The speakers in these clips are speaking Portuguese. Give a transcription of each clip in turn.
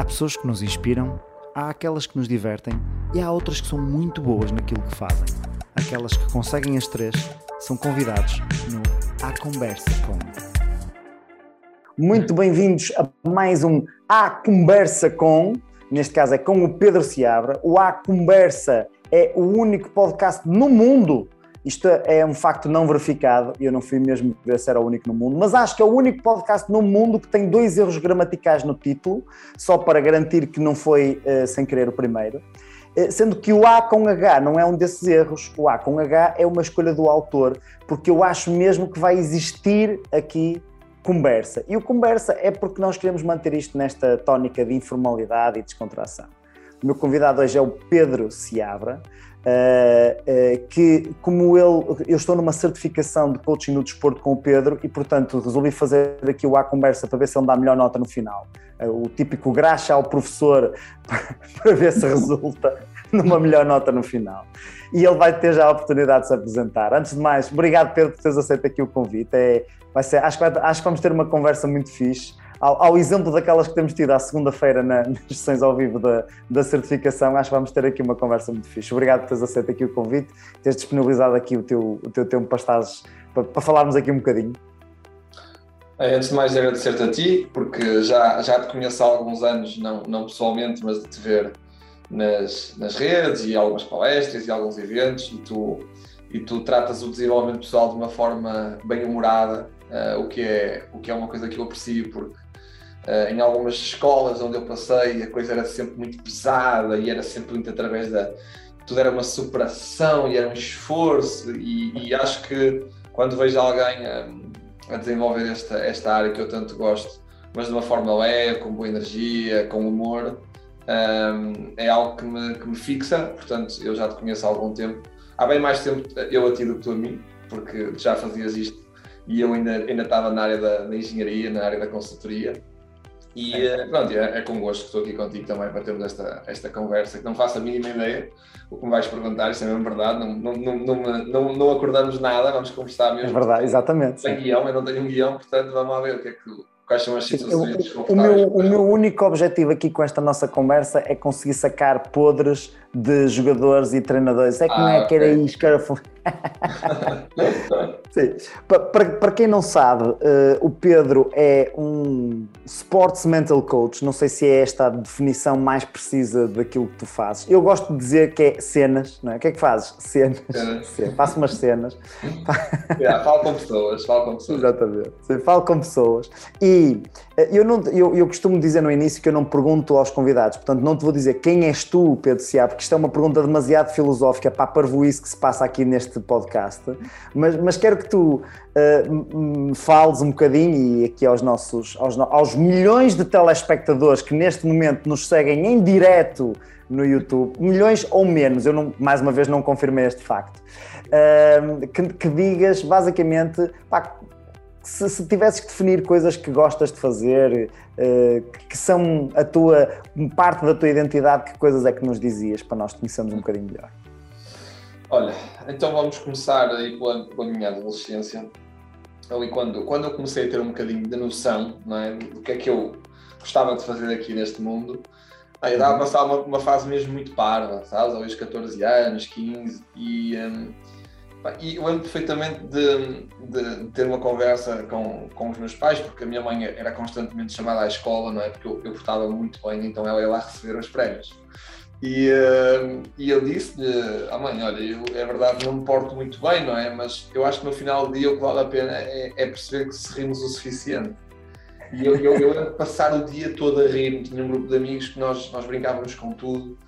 Há pessoas que nos inspiram, há aquelas que nos divertem e há outras que são muito boas naquilo que fazem. Aquelas que conseguem as três são convidados no A Conversa Com. Muito bem-vindos a mais um A Conversa Com. Neste caso é com o Pedro Seabra. O A Conversa é o único podcast no mundo isto é um facto não verificado, eu não fui mesmo ver se era o único no mundo, mas acho que é o único podcast no mundo que tem dois erros gramaticais no título, só para garantir que não foi uh, sem querer o primeiro. Uh, sendo que o A com H não é um desses erros, o A com H é uma escolha do autor, porque eu acho mesmo que vai existir aqui conversa. E o conversa é porque nós queremos manter isto nesta tónica de informalidade e descontração. O meu convidado hoje é o Pedro Seabra. Uh, uh, que como ele, eu estou numa certificação de coaching no desporto com o Pedro e portanto resolvi fazer aqui o A conversa para ver se ele dá a melhor nota no final. Uh, o típico graxa ao professor para ver se resulta numa melhor nota no final. E ele vai ter já a oportunidade de se apresentar. Antes de mais, obrigado Pedro por teres aceito aqui o convite. É, vai ser, acho, que acho que vamos ter uma conversa muito fixe ao, ao, exemplo daquelas que temos tido à segunda-feira na, nas sessões ao vivo da, da certificação, acho que vamos ter aqui uma conversa muito fixe. Obrigado por teres aceito aqui o convite, teres disponibilizado aqui o teu, o teu tempo para, estares, para, para falarmos aqui um bocadinho. É, antes de mais, agradecer-te a ti, porque já, já te conheço há alguns anos, não, não pessoalmente, mas de te ver nas, nas redes e algumas palestras e alguns eventos, e tu, e tu tratas o desenvolvimento pessoal de uma forma bem humorada, uh, o, que é, o que é uma coisa que eu aprecio, porque Uh, em algumas escolas onde eu passei, a coisa era sempre muito pesada e era sempre muito através da. Tudo era uma superação e era um esforço, e, e acho que quando vejo alguém a, a, desenvolver esta, esta área que eu tanto gosto, mas de uma forma leve, com boa energia, com humor, um, é algo que me, que me fixa. Portanto, eu já te conheço há algum tempo. Há bem mais tempo eu a ti do que tu a mim, porque já fazias isto e eu ainda, ainda estava na área da, da engenharia, na área da consultoria. E é. pronto, é, é com gosto que estou aqui contigo também para termos esta, esta conversa, que não faço a mínima ideia o que me vais perguntar, isso é mesmo verdade, não, não, não, não, não acordamos nada, vamos conversar mesmo. É verdade, exatamente. Sem guião, eu não tenho um guião, portanto vamos lá ver o que é que quais são as situações o, o, meu, o meu único objetivo aqui com esta nossa conversa é conseguir sacar podres de jogadores e treinadores. É que ah, não é okay. que era isto que era. Sim. Para, para quem não sabe, uh, o Pedro é um sports mental coach. Não sei se é esta a definição mais precisa daquilo que tu fazes. Eu gosto de dizer que é cenas, não é? O que é que fazes? Cenas. Sim, faço umas cenas. yeah, falo com pessoas, falo com pessoas. Exatamente. Sim, falo com pessoas. E eu, não, eu, eu costumo dizer no início que eu não pergunto aos convidados, portanto, não te vou dizer quem és tu, Pedro Ciá, porque isto é uma pergunta demasiado filosófica para a parvoíce que se passa aqui neste podcast, mas, mas quero que tu uh, fales um bocadinho e aqui aos nossos, aos, aos milhões de telespectadores que neste momento nos seguem em direto no YouTube, milhões ou menos, eu não, mais uma vez não confirmei este facto, uh, que, que, digas basicamente pá, se, se, tivesses que definir coisas que gostas de fazer, uh, que são a tua parte da tua identidade, que coisas é que nos dizias para nós conhecermos um bocadinho melhor? Olha, então vamos começar aí pela, pela minha adolescência. Ali quando, quando eu comecei a ter um bocadinho de noção não é, do que é que eu gostava de fazer aqui neste mundo, aí dava a passar uma, uma fase mesmo muito parva, sabes? Aos 14 anos, 15, e, um, e eu lembro perfeitamente de, de, ter uma conversa com, com os meus pais, porque a minha mãe era constantemente chamada à escola, não é? Porque eu, eu portava muito bem, então ela ia lá receber os prémios. E, uh, e eu disse-lhe, ah mãe, olha, eu, é verdade, não me porto muito bem, não é? Mas eu acho que no final do dia o que vale a pena é, é perceber que se rimos o suficiente. E eu, eu, eu passar o dia todo a rir, tinha um grupo de amigos que nós, nós brincávamos com tudo.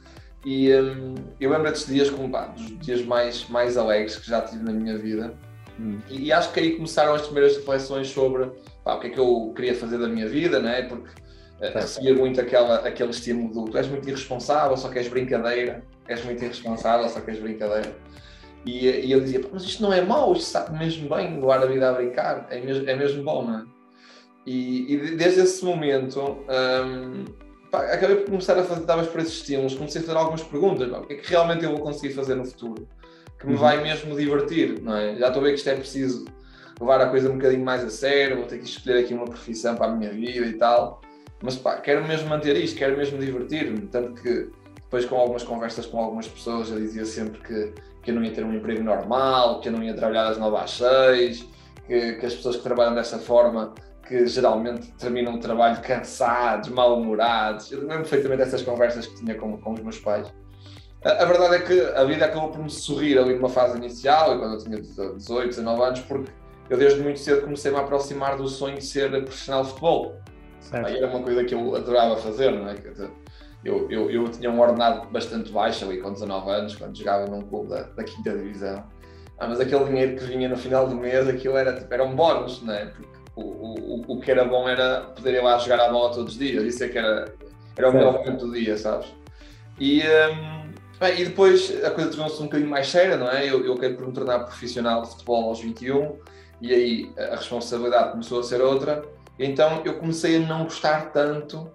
E um, eu lembro desses dias como pá, dos dias mais, mais alegres que já tive na minha vida. Hum. E, e, acho que aí começaram as primeiras reflexões sobre pá, o que é que eu queria fazer da minha vida, não é? Porque recebia muito aquela, aquele estímulo do tu és muito irresponsável, só queres brincadeira, és muito irresponsável, só queres brincadeira. E, e eu dizia, mas isto não é mau, isto sabe mesmo bem, doar a vida a brincar, é mesmo, é mesmo bom, não é? E, e desde esse momento um, pá, acabei por começar a fazer, estavas por esses estímulos, comecei a fazer algumas perguntas, pá, o que é que realmente eu vou conseguir fazer no futuro? Que me uhum. vai mesmo divertir, não é? Já estou a ver que isto é preciso levar a coisa um bocadinho mais a sério, vou ter que escolher aqui uma profissão para a minha vida e tal. mas pá, quero mesmo manter isto, quero mesmo divertir-me. Tanto que depois, com algumas conversas com algumas pessoas, eu dizia sempre que, que eu não ia ter um emprego normal, que eu não ia trabalhar das 9 às 6, que, que as pessoas que trabalham dessa forma que geralmente terminam o trabalho cansados, mal-humorados. Eu lembro perfeitamente dessas conversas que tinha com, com os meus pais. A, a, verdade é que a vida acabou por me sorrir ali numa fase inicial, quando eu tinha 18, 19 anos, porque eu desde muito cedo comecei a me aproximar do sonho de ser profissional de futebol. Aí era uma coisa que eu adorava fazer, não é? Eu, eu, eu tinha um ordenado bastante baixo ali com 19 anos, quando jogava num clube da, da quinta divisão. Ah, mas aquele dinheiro que vinha no final do mês, aquilo era, tipo, era um bónus, não é? Porque o, o, o que era bom era poder ir lá jogar a bola todos os dias, isso é que era, era o melhor momento do dia, sabes? E, um, bem, e depois a coisa tornou-se um bocadinho mais séria, não é? Eu, eu quero por me tornar profissional de futebol aos 21 e aí a responsabilidade começou a ser outra, então eu comecei a não gostar tanto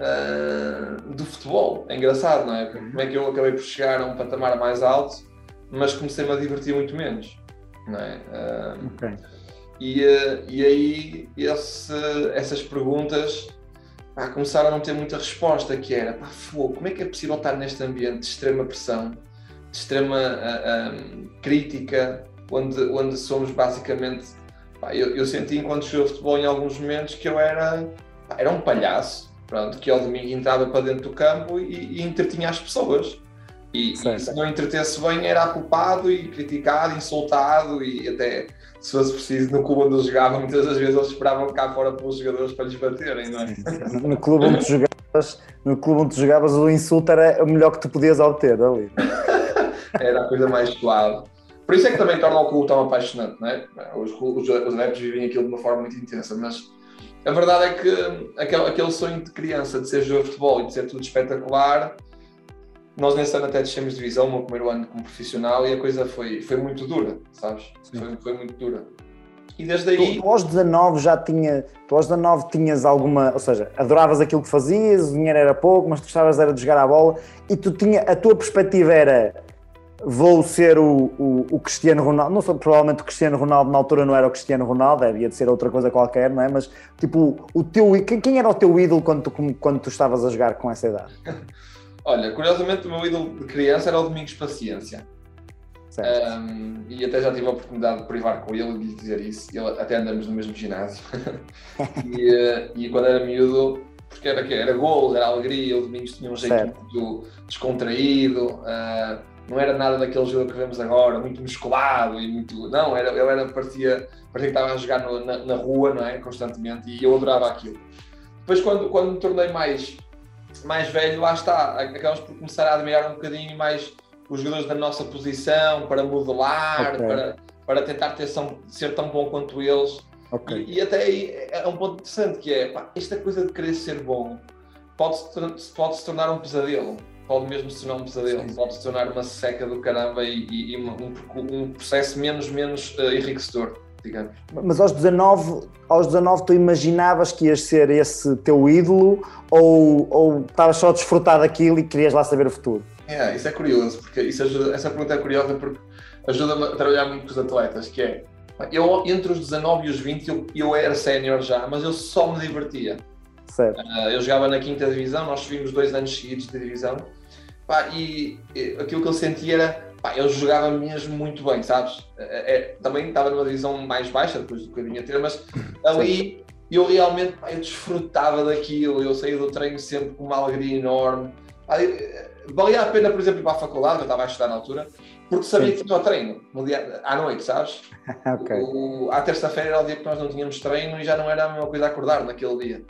uh, do futebol. É engraçado, não é? Como é que eu acabei por chegar a um patamar mais alto, mas comecei-me a divertir muito menos, não é? Uh, okay. E, uh, e aí esse, essas perguntas pá, começaram a não ter muita resposta, que era, pá, fogo, como é que é possível estar neste ambiente de extrema pressão, de extrema uh, um, crítica, onde, onde somos basicamente... Pá, eu, eu, senti enquanto joguei futebol em alguns momentos que eu era, pá, era um palhaço, pronto, que ao domingo entrava para dentro do campo e, e entretinha as pessoas. E, e, se não entretesse bem era culpado e criticado, insultado e até se fosse preciso no clube onde eu jogava muitas das vezes eles esperavam cá fora pelos jogadores para lhes baterem, não é? No clube onde jogavas, no clube onde jogavas o insulto era o melhor que tu podias obter ali. era a coisa mais suave. Por isso é que também torna o clube tão apaixonante, não é? Os, os, os adeptos vivem aquilo de uma forma muito intensa, mas a verdade é que aquele, aquele sonho de criança de ser jogador de futebol e de ser tudo espetacular nós nesse ano até descemos divisão, o meu primeiro ano como profissional, e a coisa foi, foi muito dura, sabes? Foi, foi, muito dura. E desde aí. Tu, tu, aos 19 já tinha. Tu aos 19 tinhas alguma. Ou seja, adoravas aquilo que fazias, o dinheiro era pouco, mas tu gostavas era de jogar a bola e tu tinha. A tua perspectiva era. Vou ser o, o, o Cristiano Ronaldo. Não sou provavelmente o Cristiano Ronaldo na altura não era o Cristiano Ronaldo, havia de ser outra coisa qualquer, não é? Mas tipo, o teu, quem, quem era o teu ídolo quando tu, quando tu estavas a jogar com essa idade? Olha, curiosamente o meu ídolo de criança era o Domingos Paciência. Um, e até já tive a oportunidade de privar com ele e de lhe dizer isso. Ele, até andamos no mesmo ginásio. e, uh, e, quando era miúdo, porque era, era gol, era alegria, o Domingos tinha um jeito certo. muito descontraído, uh, não era nada daquele jogo que vemos agora, muito musculado e muito. Não, era, ele era, parecia, parecia que estava a jogar no, na, na, rua, não é? Constantemente, e eu adorava aquilo. Depois, quando, quando me tornei mais mais velho, lá está, acabamos por começar a admirar um bocadinho mais os jogadores da nossa posição para modelar, okay. para, para tentar ter, ser tão bom quanto eles. Okay. E, e, até aí é um ponto interessante que é pá, esta coisa de querer ser bom pode se, pode -se tornar um pesadelo, pode mesmo se tornar um pesadelo, Sim. pode se tornar uma seca do caramba e, e, e um, um, processo menos, menos uh, enriquecedor digamos. Mas aos 19, aos 19 tu imaginavas que ias ser esse teu ídolo ou, ou estavas só a desfrutar daquilo e querias lá saber o futuro? É, isso é curioso, porque isso ajuda, essa pergunta é curiosa porque ajuda-me a trabalhar muito com os atletas, que é, eu entre os 19 e os 20 eu, eu era sénior já, mas eu só me divertia. Certo. Uh, eu jogava na quinta divisão, nós subimos dois anos seguidos de divisão, pá, e, e aquilo que eu sentia era pá, eu jogava mesmo muito bem, sabes? É, é, também estava numa divisão mais baixa, depois do que eu vinha ter, mas ali eu realmente pá, eu desfrutava daquilo, eu saía do treino sempre com uma alegria enorme. Pá, valia a pena, por exemplo, ir para a faculdade, eu estava a estudar na altura, porque sabia Sim. que tinha o treino no dia, à noite, sabes? okay. o, à terça-feira era o dia que nós não tínhamos treino e já não era a mesma coisa acordar naquele dia.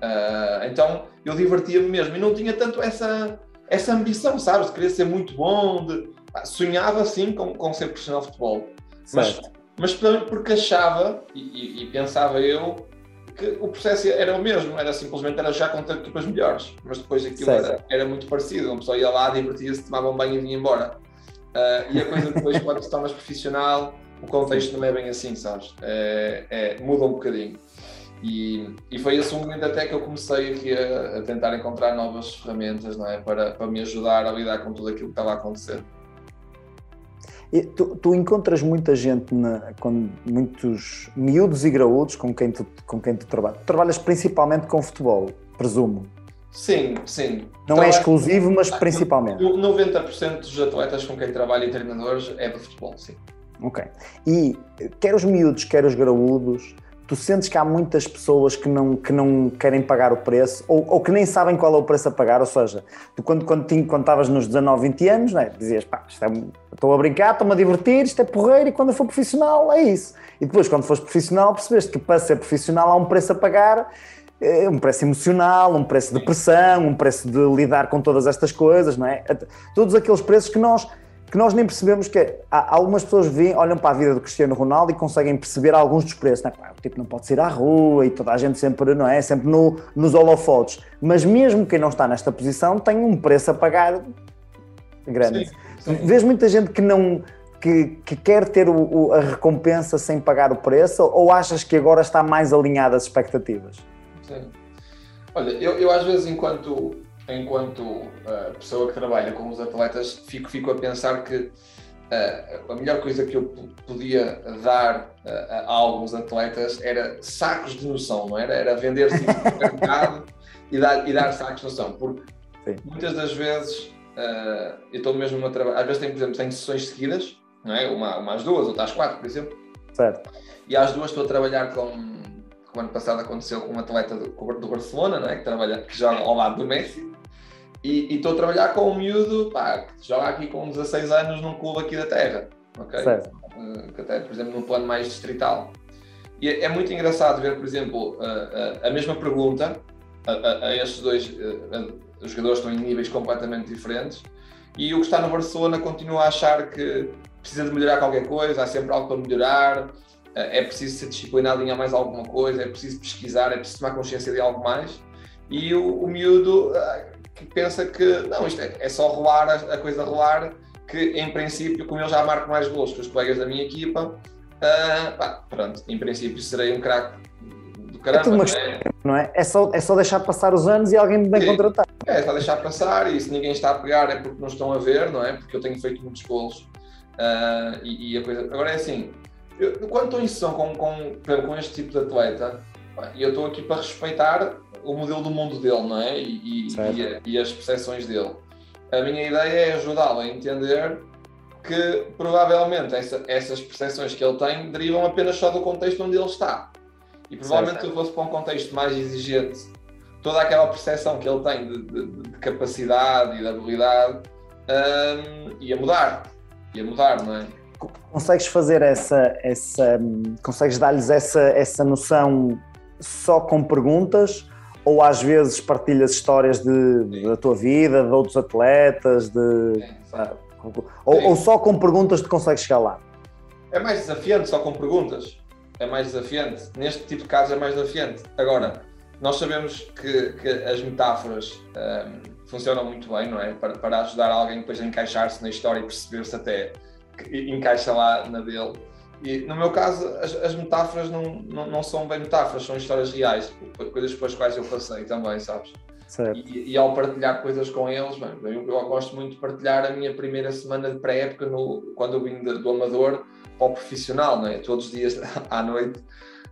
Uh, então eu divertia-me mesmo e não tinha tanto essa, essa ambição, sabes? De querer ser muito bom, de, sonhava sim com, com ser profissional de futebol, mas, mas porque achava e, e, e, pensava eu que o processo era o mesmo, era simplesmente era já contra equipas melhores, mas depois aquilo era, era, muito parecido, uma pessoa ia lá, divertia-se, tomava um banho e vinha embora. Uh, e a coisa depois, quando te tornas profissional, o contexto não é bem assim, sabes? É, é, muda um bocadinho. E, e foi esse um momento até que eu comecei aqui a, a tentar encontrar novas ferramentas não é? para, para me ajudar a lidar com tudo aquilo que estava a acontecer. Tu, tu, encontras muita gente, na, com muitos miúdos e graúdos com quem tu, com quem tu trabalhas. Tu trabalhas principalmente com futebol, presumo. Sim, sim. Não então, é exclusivo, mas principalmente. 90% dos atletas com quem trabalho e treinadores é de futebol, sim. Ok. E quer os miúdos, quer os graúdos, tu sentes que há muitas pessoas que não, que não querem pagar o preço ou, ou que nem sabem qual é o preço a pagar, ou seja, tu quando, quando, quando estavas nos 19, 20 anos, né, dizias, pá, é, estou a brincar, estou-me a divertir, isto é porreiro e quando eu for profissional é isso. E depois, quando fores profissional, percebeste que para ser profissional há um preço a pagar, é um preço emocional, um preço de pressão, um preço de lidar com todas estas coisas, não é? Todos aqueles preços que nós que nós nem percebemos que há, algumas pessoas vêm, olham para a vida do Cristiano Ronaldo e conseguem perceber alguns dos preços. Não é? O tipo não pode sair à rua e toda a gente sempre, não é? Sempre no, nos holofotes. Mas mesmo quem não está nesta posição tem um preço a pagar grande. Sim, sim. Vês muita gente que não. Que, que quer ter o, o, a recompensa sem pagar o preço ou achas que agora está mais alinhada às expectativas? Sim. Olha, eu, eu às vezes, enquanto enquanto uh, pessoa que trabalha com os atletas, fico, fico a pensar que uh, a melhor coisa que eu podia dar uh, a alguns atletas era sacos de noção, não era? Era vender-se no mercado e dar, e dar sacos de noção, porque Sim. muitas das vezes eu estou mesmo a trabalhar, às vezes tenho, por exemplo, tenho sessões seguidas, não é? Uma, uma às duas, outra às quatro, por exemplo. Certo. E às duas estou a trabalhar com, como ano passado aconteceu com um atleta do, do Barcelona, não é? que, trabalha, que joga ao lado do Messi, e estou a trabalhar com um miúdo pá, que joga aqui com 16 anos num clube aqui da Terra, ok? Certo. Uh, que até, por exemplo, num plano mais distrital. E é, é muito engraçado ver, por exemplo, uh, uh, a mesma pergunta a, a, a estes dois os jogadores estão em níveis completamente diferentes e o que está no Barcelona continua a achar que precisa de melhorar qualquer coisa, há sempre algo para melhorar, é preciso ser disciplinado em mais alguma coisa, é preciso pesquisar, é preciso tomar consciência de algo mais. E o, o miúdo que pensa que não, isto é, é só rolar a, a, coisa rolar, que em princípio, como eu já marco mais gols que os colegas da minha equipa, uh, pá, pronto, em princípio serei um craque do caramba. É tudo uma é? não é? É só, é só deixar passar os anos e alguém me bem contratar. É, é só deixar passar e se ninguém está a pegar é porque não estão a ver, não é? Porque eu tenho feito muitos gols uh, e, e, a coisa. Agora é assim, eu, quando estou em sessão com, com, com este tipo de atleta, e eu estou aqui para respeitar o modelo do mundo dele, não é? E, e, e as percepções dele. A minha ideia é ajudá-lo a entender que provavelmente essa, essas percepções que ele tem derivam apenas só do contexto onde ele está. E provavelmente se eu fosse para um contexto mais exigente, toda aquela percepção que ele tem de, de, de capacidade e de habilidade um, ia mudar. Ia mudar, não é? Consegues fazer essa, essa consegues dar-lhes essa, essa noção só com perguntas ou às vezes partilhas histórias de, da tua vida, de outros atletas, de, ah, ou, ou, só com perguntas te consegues chegar lá? É mais desafiante só com perguntas. É mais desafiante. Neste tipo de casos é mais desafiante. Agora, nós sabemos que, que as metáforas um, funcionam muito bem, não é? Para, para ajudar alguém depois a encaixar-se na história e perceber se até encaixa lá na dele. E no meu caso, as, as metáforas não, não, não, são bem metáforas, são histórias reais, coisas pelas quais eu passei também, sabes? E, e, ao partilhar coisas com eles, bem, eu, eu, gosto muito de partilhar a minha primeira semana de pré-época quando eu vim de, do amador para o profissional, não é? Todos os dias à noite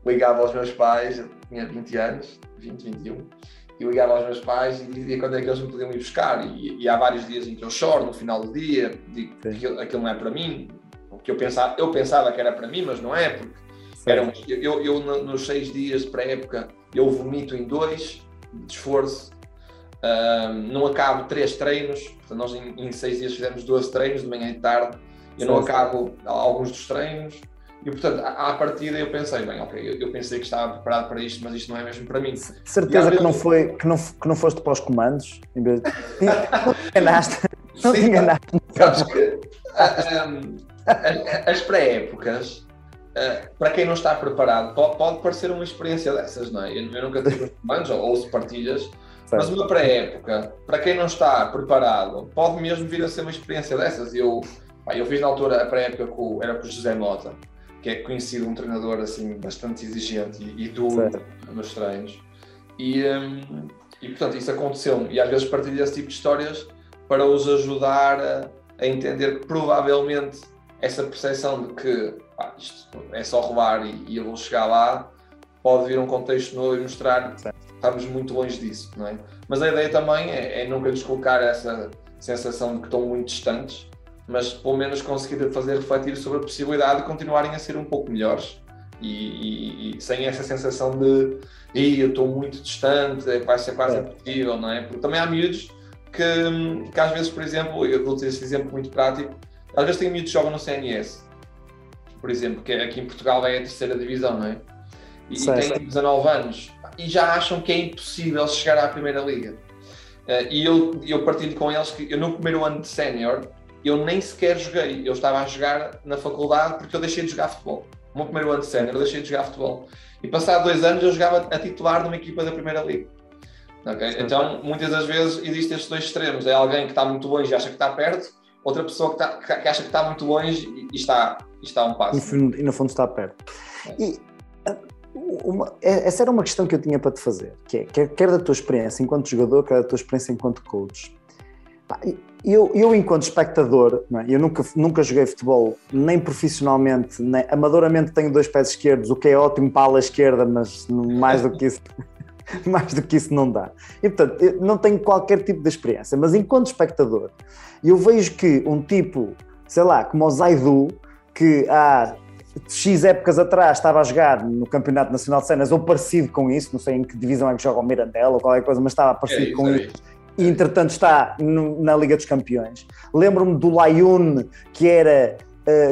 ligava aos meus pais, tinha 20 anos, 20, 21, e ligava aos meus pais e dizia quando é que eles me podiam ir buscar. E, e há vários dias em que eu choro no final do dia, digo que aquilo, aquilo não é para mim, que eu pensava, eu pensava que era para mim, mas não é, porque eram, eu, eu, nos seis dias de pré-época eu vomito em dois de esforço, um, não acabo três treinos, portanto, nós em, em, seis dias fizemos 12 treinos, de manhã e de tarde, eu não acabo alguns dos treinos, e portanto, à, à partida eu pensei, bem, ok, eu, eu, pensei que estava preparado para isto, mas isto não é mesmo para mim. Certeza que, não foi, que, não, que não foste para os comandos, em vez de... não te enganaste, não te enganaste. Sabes que, um, as pré-épocas, uh, para quem não está preparado, pode, parecer uma experiência dessas, não é? Eu, nunca tive comandos ou ouço partilhas, mas uma pré-época, para quem não está preparado, pode mesmo vir a ser uma experiência dessas. Eu, pá, eu fiz na altura a pré-época com, era com o José Mota, que é conhecido um treinador assim bastante exigente e, e duro certo. nos treinos. E, um, e portanto isso aconteceu e às vezes partilho esse tipo de histórias para os ajudar a, a entender que provavelmente essa percepção de que pá, isto é só rolar e, e eu vou chegar lá, pode vir um contexto novo e mostrar estamos muito longe disso, não é? Mas a ideia também é, é nunca lhes colocar essa sensação de que estão muito distantes, mas pelo menos conseguir fazer refletir sobre a possibilidade de continuarem a ser um pouco melhores e, e, e sem essa sensação de eu estou muito distante, é, vai ser quase é. impossível, não é? Porque também há miúdos que, que às vezes, por exemplo, eu vou ter esse exemplo muito prático, às vezes tem miúdos que jogam no CNS, por exemplo, que aqui em Portugal é a terceira divisão, não é? E, e têm 19 anos e já acham que é impossível chegar à primeira liga. Uh, e eu, eu partilho com eles que eu no primeiro ano de sénior eu nem sequer joguei, eu estava a jogar na faculdade porque eu deixei de jogar futebol. No meu primeiro ano de sénior eu deixei de jogar futebol. E passado dois anos eu jogava a titular numa equipa da primeira liga. Okay? Então, muitas das vezes existem estes dois extremos. É alguém que está muito longe e acha que está perto, outra pessoa que, está, que acha que está muito longe e está, e está a um passo. E, no fundo está perto. É. E uma, essa era uma questão que eu tinha para te fazer, que é, quer, quer da tua experiência enquanto jogador, quer da tua experiência enquanto coach. Eu, eu enquanto espectador, é? eu nunca, nunca joguei futebol, nem profissionalmente, nem amadoramente tenho dois pés esquerdos, o que é ótimo para a ala esquerda, mas mais do que isso, mais do que isso não dá. E portanto, eu não tenho qualquer tipo de experiência, mas enquanto espectador, eu vejo que um tipo, sei lá, como o Zaidu, que há X épocas atrás estava a jogar no Campeonato Nacional de Cenas ou parecido com isso, não sei em que divisão é que joga o Mirandela ou qualquer coisa, mas estava parecido é isso, com é isso. E entretanto está no, na Liga dos Campeões. Lembro-me do Lyon, que era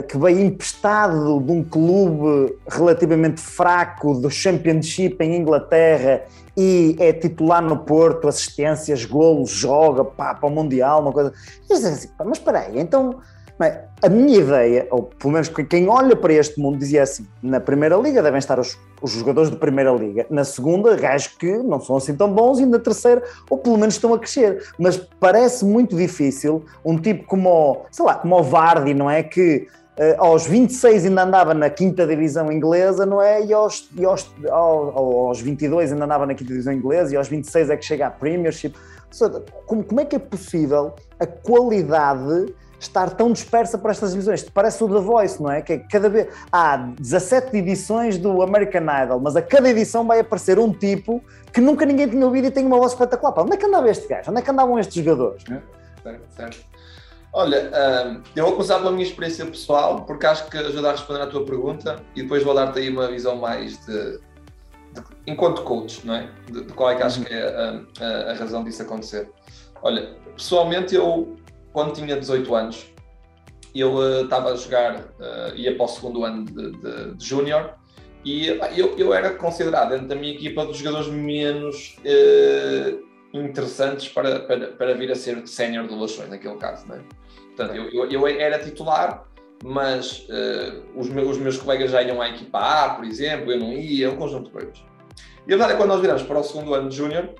que veio emprestado de um clube relativamente fraco do Championship em Inglaterra e é titular no Porto, assistências, golos, joga pá, para o Mundial, uma coisa. Assim, mas espera aí, então a minha ideia, ou pelo menos quem olha para este mundo, dizia assim: na Primeira Liga devem estar os, os jogadores de Primeira Liga, na segunda, gajos que não são assim tão bons, e na terceira, ou pelo menos estão a crescer. Mas parece muito difícil um tipo como, sei lá, como o Vardy, não é? Que uh, aos 26 ainda andava na quinta divisão inglesa, não é? E aos, e aos, aos, aos 22 ainda andava na quinta divisão inglesa, e aos 26 é que chega à Premiership. Seja, como, como é que é possível a qualidade estar tão dispersa por estas divisões. Parece o The Voice, não é? Que é cada vez há 17 edições do American Idol, mas a cada edição vai aparecer um tipo que nunca ninguém tinha ouvido e tem uma voz espetacular. Pá, onde é que andava este gajo? Onde é que andavam estes jogadores? Certo, certo. Olha, hum, eu vou começar pela minha experiência pessoal, porque acho que ajuda a responder à tua pergunta e depois vou dar-te aí uma visão mais de, de enquanto coach, não é? De, de, qual é que acho que é a, a, a razão disso acontecer. Olha, pessoalmente eu quando tinha 18 anos, eu uh, estava a jogar, uh, ia para o segundo ano de, de, de júnior, e uh, eu, eu era considerado dentro da minha equipa dos jogadores menos uh, interessantes para, para, para vir a ser sénior do Lações, naquele caso. Né? Portanto, eu, eu, eu, era titular, mas os, meus, os meus colegas já iam à equipa A, por exemplo, eu não ia, um conjunto de coisas. E a verdade é que quando nós viramos para o segundo ano de júnior,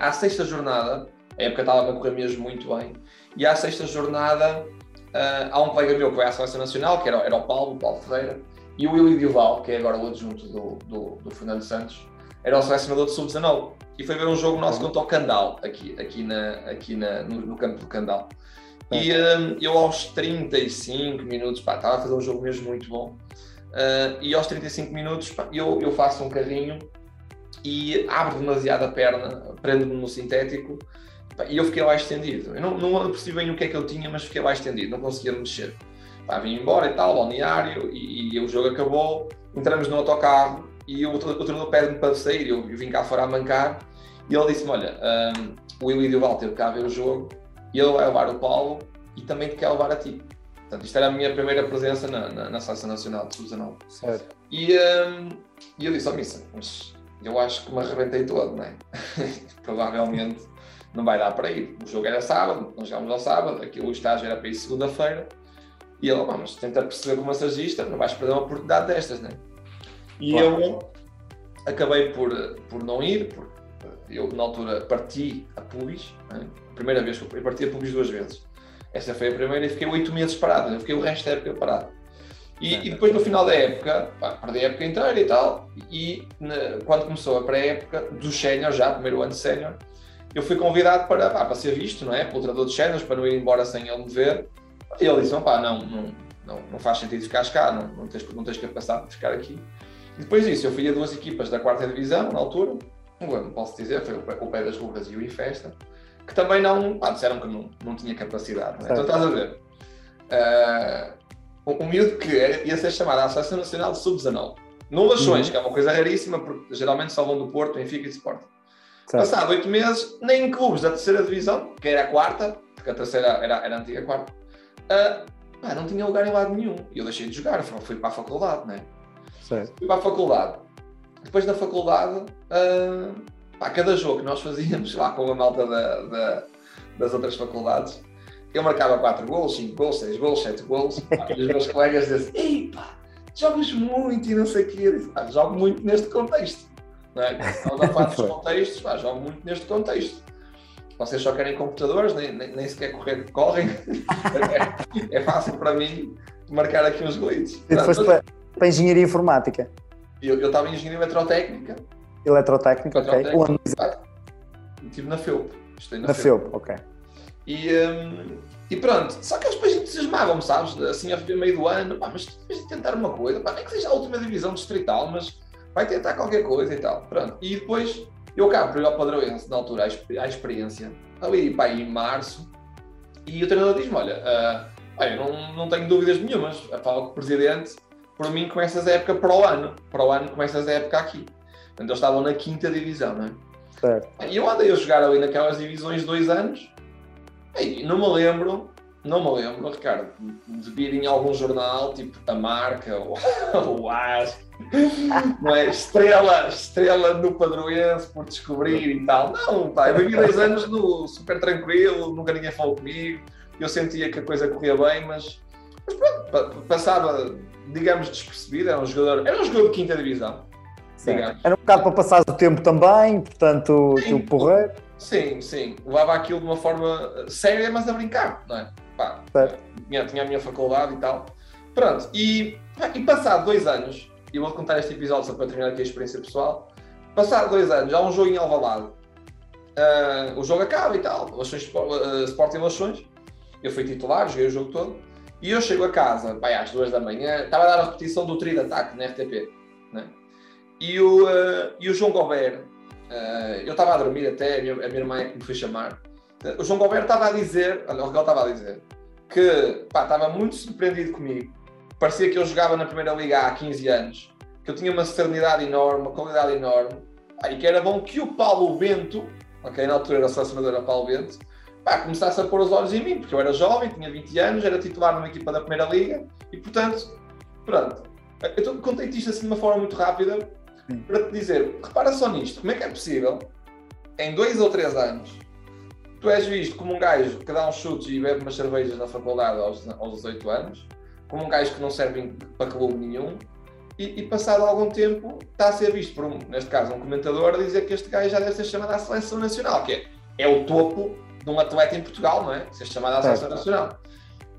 à sexta jornada, a época estava a correr mesmo muito bem. E à sexta jornada, uh, há um colega meu que vai à Seleção Nacional, que era, era o Paulo, o Paulo Ferreira, e o Willy Dioval, que é agora o adjunto do, do, do Fernando Santos, era o selecionador de sub-19. E foi ver um jogo nosso contra o Candal, aqui, aqui, na, aqui na, no, no campo do Candal. E uh, eu aos 35 minutos, pá, estava a fazer um jogo mesmo muito bom. Uh, e aos 35 minutos, pá, eu, eu faço um carrinho e abro demasiado a perna, prendo-me no sintético e eu fiquei lá estendido. Eu não, não percebi bem o que é que eu tinha, mas fiquei lá estendido, não conseguia mexer. Pá, vim embora e tal, balneário, e, e o jogo acabou, entramos no autocarro e o, o treinador pede-me para sair, eu, eu vim cá fora a mancar, e ele disse-me, olha, um, o Willy Duval teve cá a ver o jogo, e ele vai levar o Paulo, e também te quer levar a ti. Portanto, isto era a minha primeira presença na, na, na Seleção Nacional de Sub-19. Certo. E, um, e eu disse, ó oh, Missa, mas eu acho que me arrebentei todo, não é? Provavelmente não vai dar para ir. O jogo era sábado, nós chegámos ao sábado, aquilo, o estágio era para ir segunda-feira, e ele, vamos, tenta perceber como massagista, não vais perder uma oportunidade destas, né? E claro. eu acabei por, por não ir, porque eu na altura parti a pubis, né? primeira vez que eu parti a pubis duas vezes. Essa foi a primeira e fiquei oito meses parado, eu fiquei o resto da época parado. E, e, depois no final da época, pá, perdi a época inteira e tal, e na, quando começou a pré-época, do sénior já, primeiro ano de sénior, eu fui convidado para, pá, para ser visto, não é? Pelo treinador de cenas, para não ir embora sem ele me ver. E ele disse: não, pá, não, não, não, não faz sentido ficar cá, não, não, tens, não tens capacidade de ficar aqui. E depois disso, eu fui a duas equipas da quarta divisão, na altura, não posso dizer, foi o Pé das Rugas e o Infesta, que também não, pá, disseram que não, não tinha capacidade. Né? Então estás a ver, uh, um miúdo que ia ser chamado à Associação Nacional de Sub-19, no Lachões, uhum. que é uma coisa raríssima, porque geralmente só vão do Porto, Benfica e Sport. Passado oito meses, nem em clubes da terceira divisão, que era a quarta, porque a terceira era, era a antiga quarta, uh, pá, não tinha lugar em lado nenhum. E eu deixei de jogar, fui para a faculdade, né? Certo. Fui para a faculdade. Depois da faculdade, uh, pá, cada jogo que nós fazíamos lá com a malta da, da, das outras faculdades, eu marcava 4 gols, 5 gols, 6 gols, 7 gols, e os meus colegas diziam ei pá, jogas muito e não sei o quê. Disse, ah, jogo muito neste contexto. Não é? Estamos a falar dos contextos, pá, jogo muito neste contexto vocês só querem computadores, nem, nem, nem sequer correr, correm. é, é, fácil para mim marcar aqui uns glitches. E depois para, para engenharia informática? Eu, eu estava em engenharia eletrotécnica. Eletrotécnica, ok. Onde? Estive na FEUP. na, na FEUP, ok. E, um, e pronto, só que eles depois entusiasmavam-me, sabes? Assim, a meio do ano, pá, mas tens de tentar uma coisa, pá, nem que seja a última divisão distrital, mas vai tentar qualquer coisa e tal. Pronto. E depois eu por ir ao Padroense, na altura, à experiência, ali pá, em março, e o treinador diz-me: Olha, uh, eu não, não tenho dúvidas nenhumas, falo com o presidente, por mim começas a época para o ano, para o ano começas a época aqui. Então eles estavam na quinta divisão, não é? Certo. E eu andei a jogar ali naquelas divisões dois anos, e não me lembro não me lembro, Ricardo, de vir em algum jornal, tipo a marca ou o AS, não é? Estrela, estrela no padroense por descobrir e tal. Não, pá, eu vivi dois anos no, super tranquilo, nunca ninguém falou comigo, eu sentia que a coisa corria bem, mas, mas pronto, passava, digamos, despercebido, era um jogador, era um jogador de quinta divisão. Era um bocado para passar o tempo também, portanto, o porreiro. Sim, sim. Levava aquilo de uma forma séria, mas a brincar, não é? Pá, tinha, tinha a minha faculdade e tal. Pronto, e, e passado dois anos, e vou contar este episódio só para terminar aqui a experiência pessoal. Passado dois anos, há um jogo em Alvalade. Uh, o jogo acaba e tal, Lações, uh, Sporting Lações. Eu fui titular, joguei o jogo todo. E eu chego a casa, pai, às duas da manhã, estava a dar a repetição do trio de ataque na RTP. Né? E, o, uh, e o João Gobert, uh, eu estava a dormir até, a minha, a minha irmã é me foi chamar, o João Gobert estava a dizer, olha o que ele estava a dizer, que estava muito surpreendido comigo. Parecia que eu jogava na Primeira Liga há 15 anos, que eu tinha uma serenidade enorme, uma qualidade enorme, pá, e que era bom que o Paulo Bento, ok, na altura era selecionador Paulo Bento, pá, começasse a pôr os olhos em mim, porque eu era jovem, tinha 20 anos, era titular numa equipa da Primeira Liga, e portanto, pronto. Eu contei-te isto assim de uma forma muito rápida, para te dizer, repara só nisto, como é que é possível, em dois ou três anos, tu és visto como um gajo que dá uns chutes e bebe umas cervejas na faculdade aos, aos 18 anos, como um gajo que não serve para clube nenhum, e, e, passado algum tempo está a ser visto por, um, neste caso, um comentador a dizer que este gajo já deve ser chamado à seleção nacional, que é, é o topo de um atleta em Portugal, não é? Ser chamado à seleção nacional.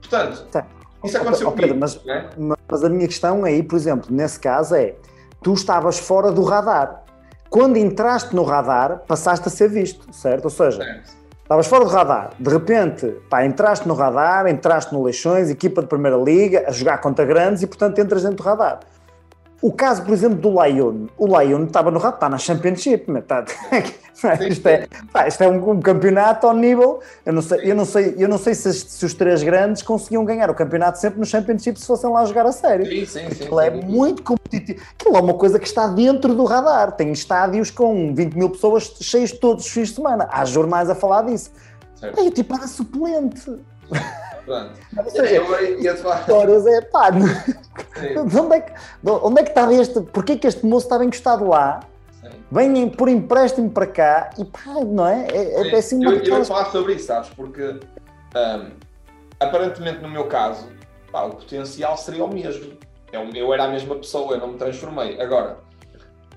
Portanto, tá. isso aconteceu oh, comigo, mas, é? mas a minha questão aí, por exemplo, nesse caso é, tu estavas fora do radar. Quando entraste no radar, passaste a ser visto, certo? Ou seja, certo Estavas fora do radar, de repente, pá, entraste no radar, entraste no Leixões, equipa de Primeira Liga, a jogar contra grandes e, portanto, entras dentro do radar. O caso, por exemplo, do Lyon. O Lyon estava no radar, está na Championship, está, isto é, pá, isto é um, um, campeonato ao nível. Eu não sei, eu não sei, eu não sei se, se, os três grandes conseguiam ganhar o campeonato sempre no Championship se fossem lá jogar a sério. Sim, sim, sim, Aquilo é muito competitivo. Aquilo é uma coisa que está dentro do radar. Tem estádios com 20 mil pessoas cheios todos os fins de semana. Há jornais a falar disso. Certo. É tipo, era suplente. Pronto. Ou seja, eu falar. Horas é pá. Onde é, que, onde é que está este? Porquê que este moço estava encostado lá? Vêm por empréstimo para cá e pá, não é? É, é assim Eu, eu ia falar sobre isso, sabes? Porque um, aparentemente no meu caso, pá, o potencial seria o mesmo. Eu, eu era a mesma pessoa, eu não me transformei. Agora,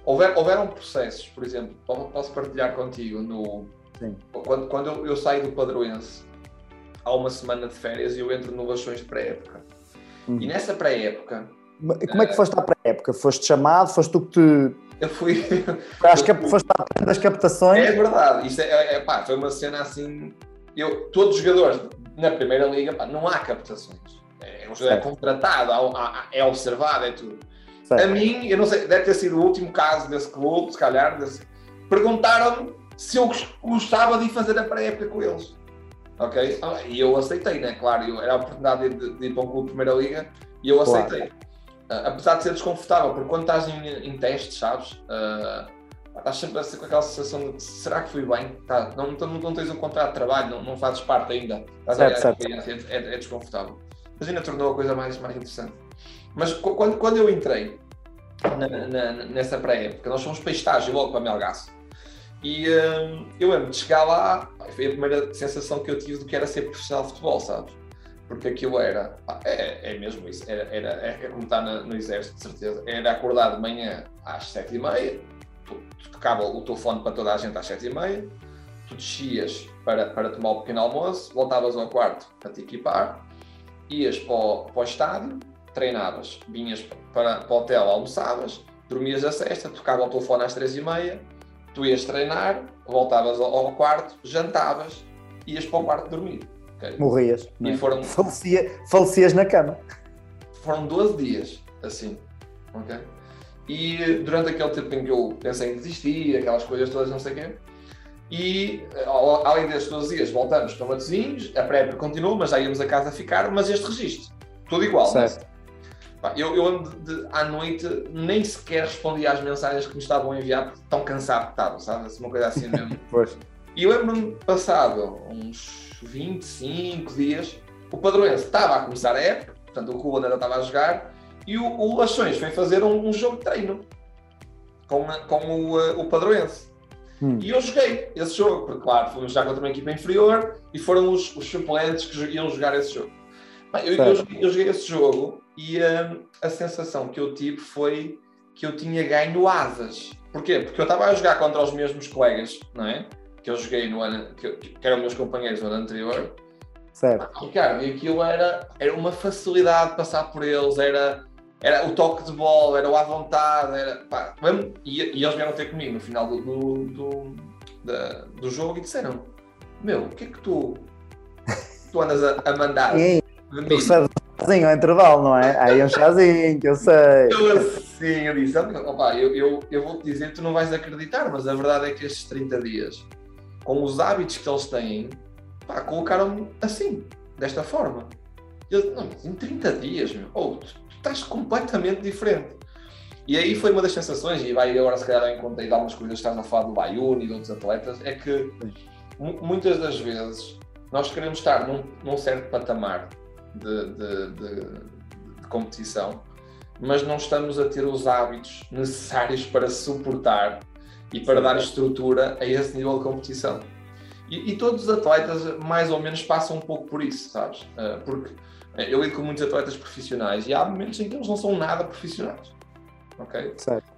houver, houveram processos, por exemplo, posso partilhar contigo no. Sim. Quando, quando eu, eu saio do padroense, há uma semana de férias e eu entro no Lações de pré-época. Hum. E nessa pré-época. Como é que foste à pré-época? Foste chamado? Foste tu que te eu fui. Acho que foste à das captações. É verdade, isto é, é, é, pá, foi uma cena assim. Eu, todos os jogadores na primeira liga, pá, não há captações. É, um jogador é contratado, é observado, é tudo. Certo. A mim, eu não sei, deve ter sido o último caso desse clube, se calhar, desse, perguntaram-me se eu gostava de ir fazer a pré-época com eles. Ok? Ah, e eu aceitei, né? Claro, eu, era a oportunidade de, de, ir para um clube de Primeira Liga e eu aceitei. Claro. Uh, apesar de ser desconfortável, porque quando estás em, em testes, sabes? Uh, estás sempre a ser com aquela sensação de será que fui bem? Tá, não, não, não tens um contrato de trabalho, não, não fazes parte ainda. Estás certo, a, certo. É, é, é, desconfortável. Mas ainda tornou a coisa mais, mais interessante. Mas quando, quando eu entrei na, na, nessa pré-época, nós fomos para estágio logo para Melgaço. E hum, eu lembro de chegar lá, foi a primeira sensação que eu tive do que era ser profissional de futebol, sabes? Porque aquilo era, é, é mesmo isso, era, era, é como está no, exército, de certeza. Era acordar de manhã às sete e meia, tocava o telefone para toda a gente às sete e meia, tu descias para, para tomar o pequeno almoço, voltavas ao quarto para te equipar, ias para o, para o estádio, treinavas, vinhas para, para o hotel, almoçavas, dormias a sexta, tocava o telefone às três e meia, tu ias treinar, voltavas ao, quarto, jantavas, ias para o quarto dormir. Okay? Morrias. E é? foram... Falecia, falecias na cama. Foram 12 dias, assim. ok? E durante aquele tempo em que eu pensei em desistir, aquelas coisas todas, não sei o quê, e além destes 12 dias, voltamos para Matosinhos, a pré continuou, mas já íamos a casa ficar, mas este registro, tudo igual. Certo. Eu, eu ando de, à noite, nem sequer respondi às mensagens que me estavam a enviar, porque tão cansado que estava, sabe? Assim, uma coisa assim mesmo. pois. E eu lembro-me, passado uns 25 dias, o Padroense estava a começar a época, portanto o Cuba ainda estava a jogar, e o, o foi fazer um, um, jogo de treino com, com o, eh, o Padroense. Hum. E eu joguei esse jogo, porque, claro, fomos já contra uma equipa inferior e foram os, os suplentes que iam jogar esse jogo. Eu, eu, eu, joguei esse jogo e um, a sensação que eu tive foi que eu tinha ganho asas. Porquê? Porque eu estava a jogar contra os mesmos colegas, não é? Que eu joguei no ano, que, que eram meus companheiros no ano anterior. Certo. Ah, Ricardo, e aquilo era, era uma facilidade de passar por eles, era, era o toque de bola, era o à vontade, era, pá, e, e, eles vieram ter comigo no final do, do, do, da, do jogo e disseram: Meu, o que é que tu, tu andas a, a mandar? Chazinho ao intervalo, não é? Aí é um chazinho, que eu sei. Eu assim, eu disse, opa, eu, eu, eu vou-te dizer, tu não vais acreditar, mas a verdade é que estes 30 dias, com os hábitos que eles têm, pá, colocaram-me assim, desta forma. Eu, não, em 30 dias, meu, oh, tu, tu estás completamente diferente. E aí foi uma das sensações, e vai agora se calhar em conta de algumas coisas que estás a falar do Bayuni e de outros atletas, é que muitas das vezes nós queremos estar num, num certo patamar de, de, de, de competição, mas não estamos a ter os hábitos necessários para suportar e para dar estrutura a esse nível de competição. E, e, todos os atletas, mais ou menos, passam um pouco por isso, sabes? Uh, porque eu lido com muitos atletas profissionais e há momentos em que eles não são nada profissionais. Ok? Certo.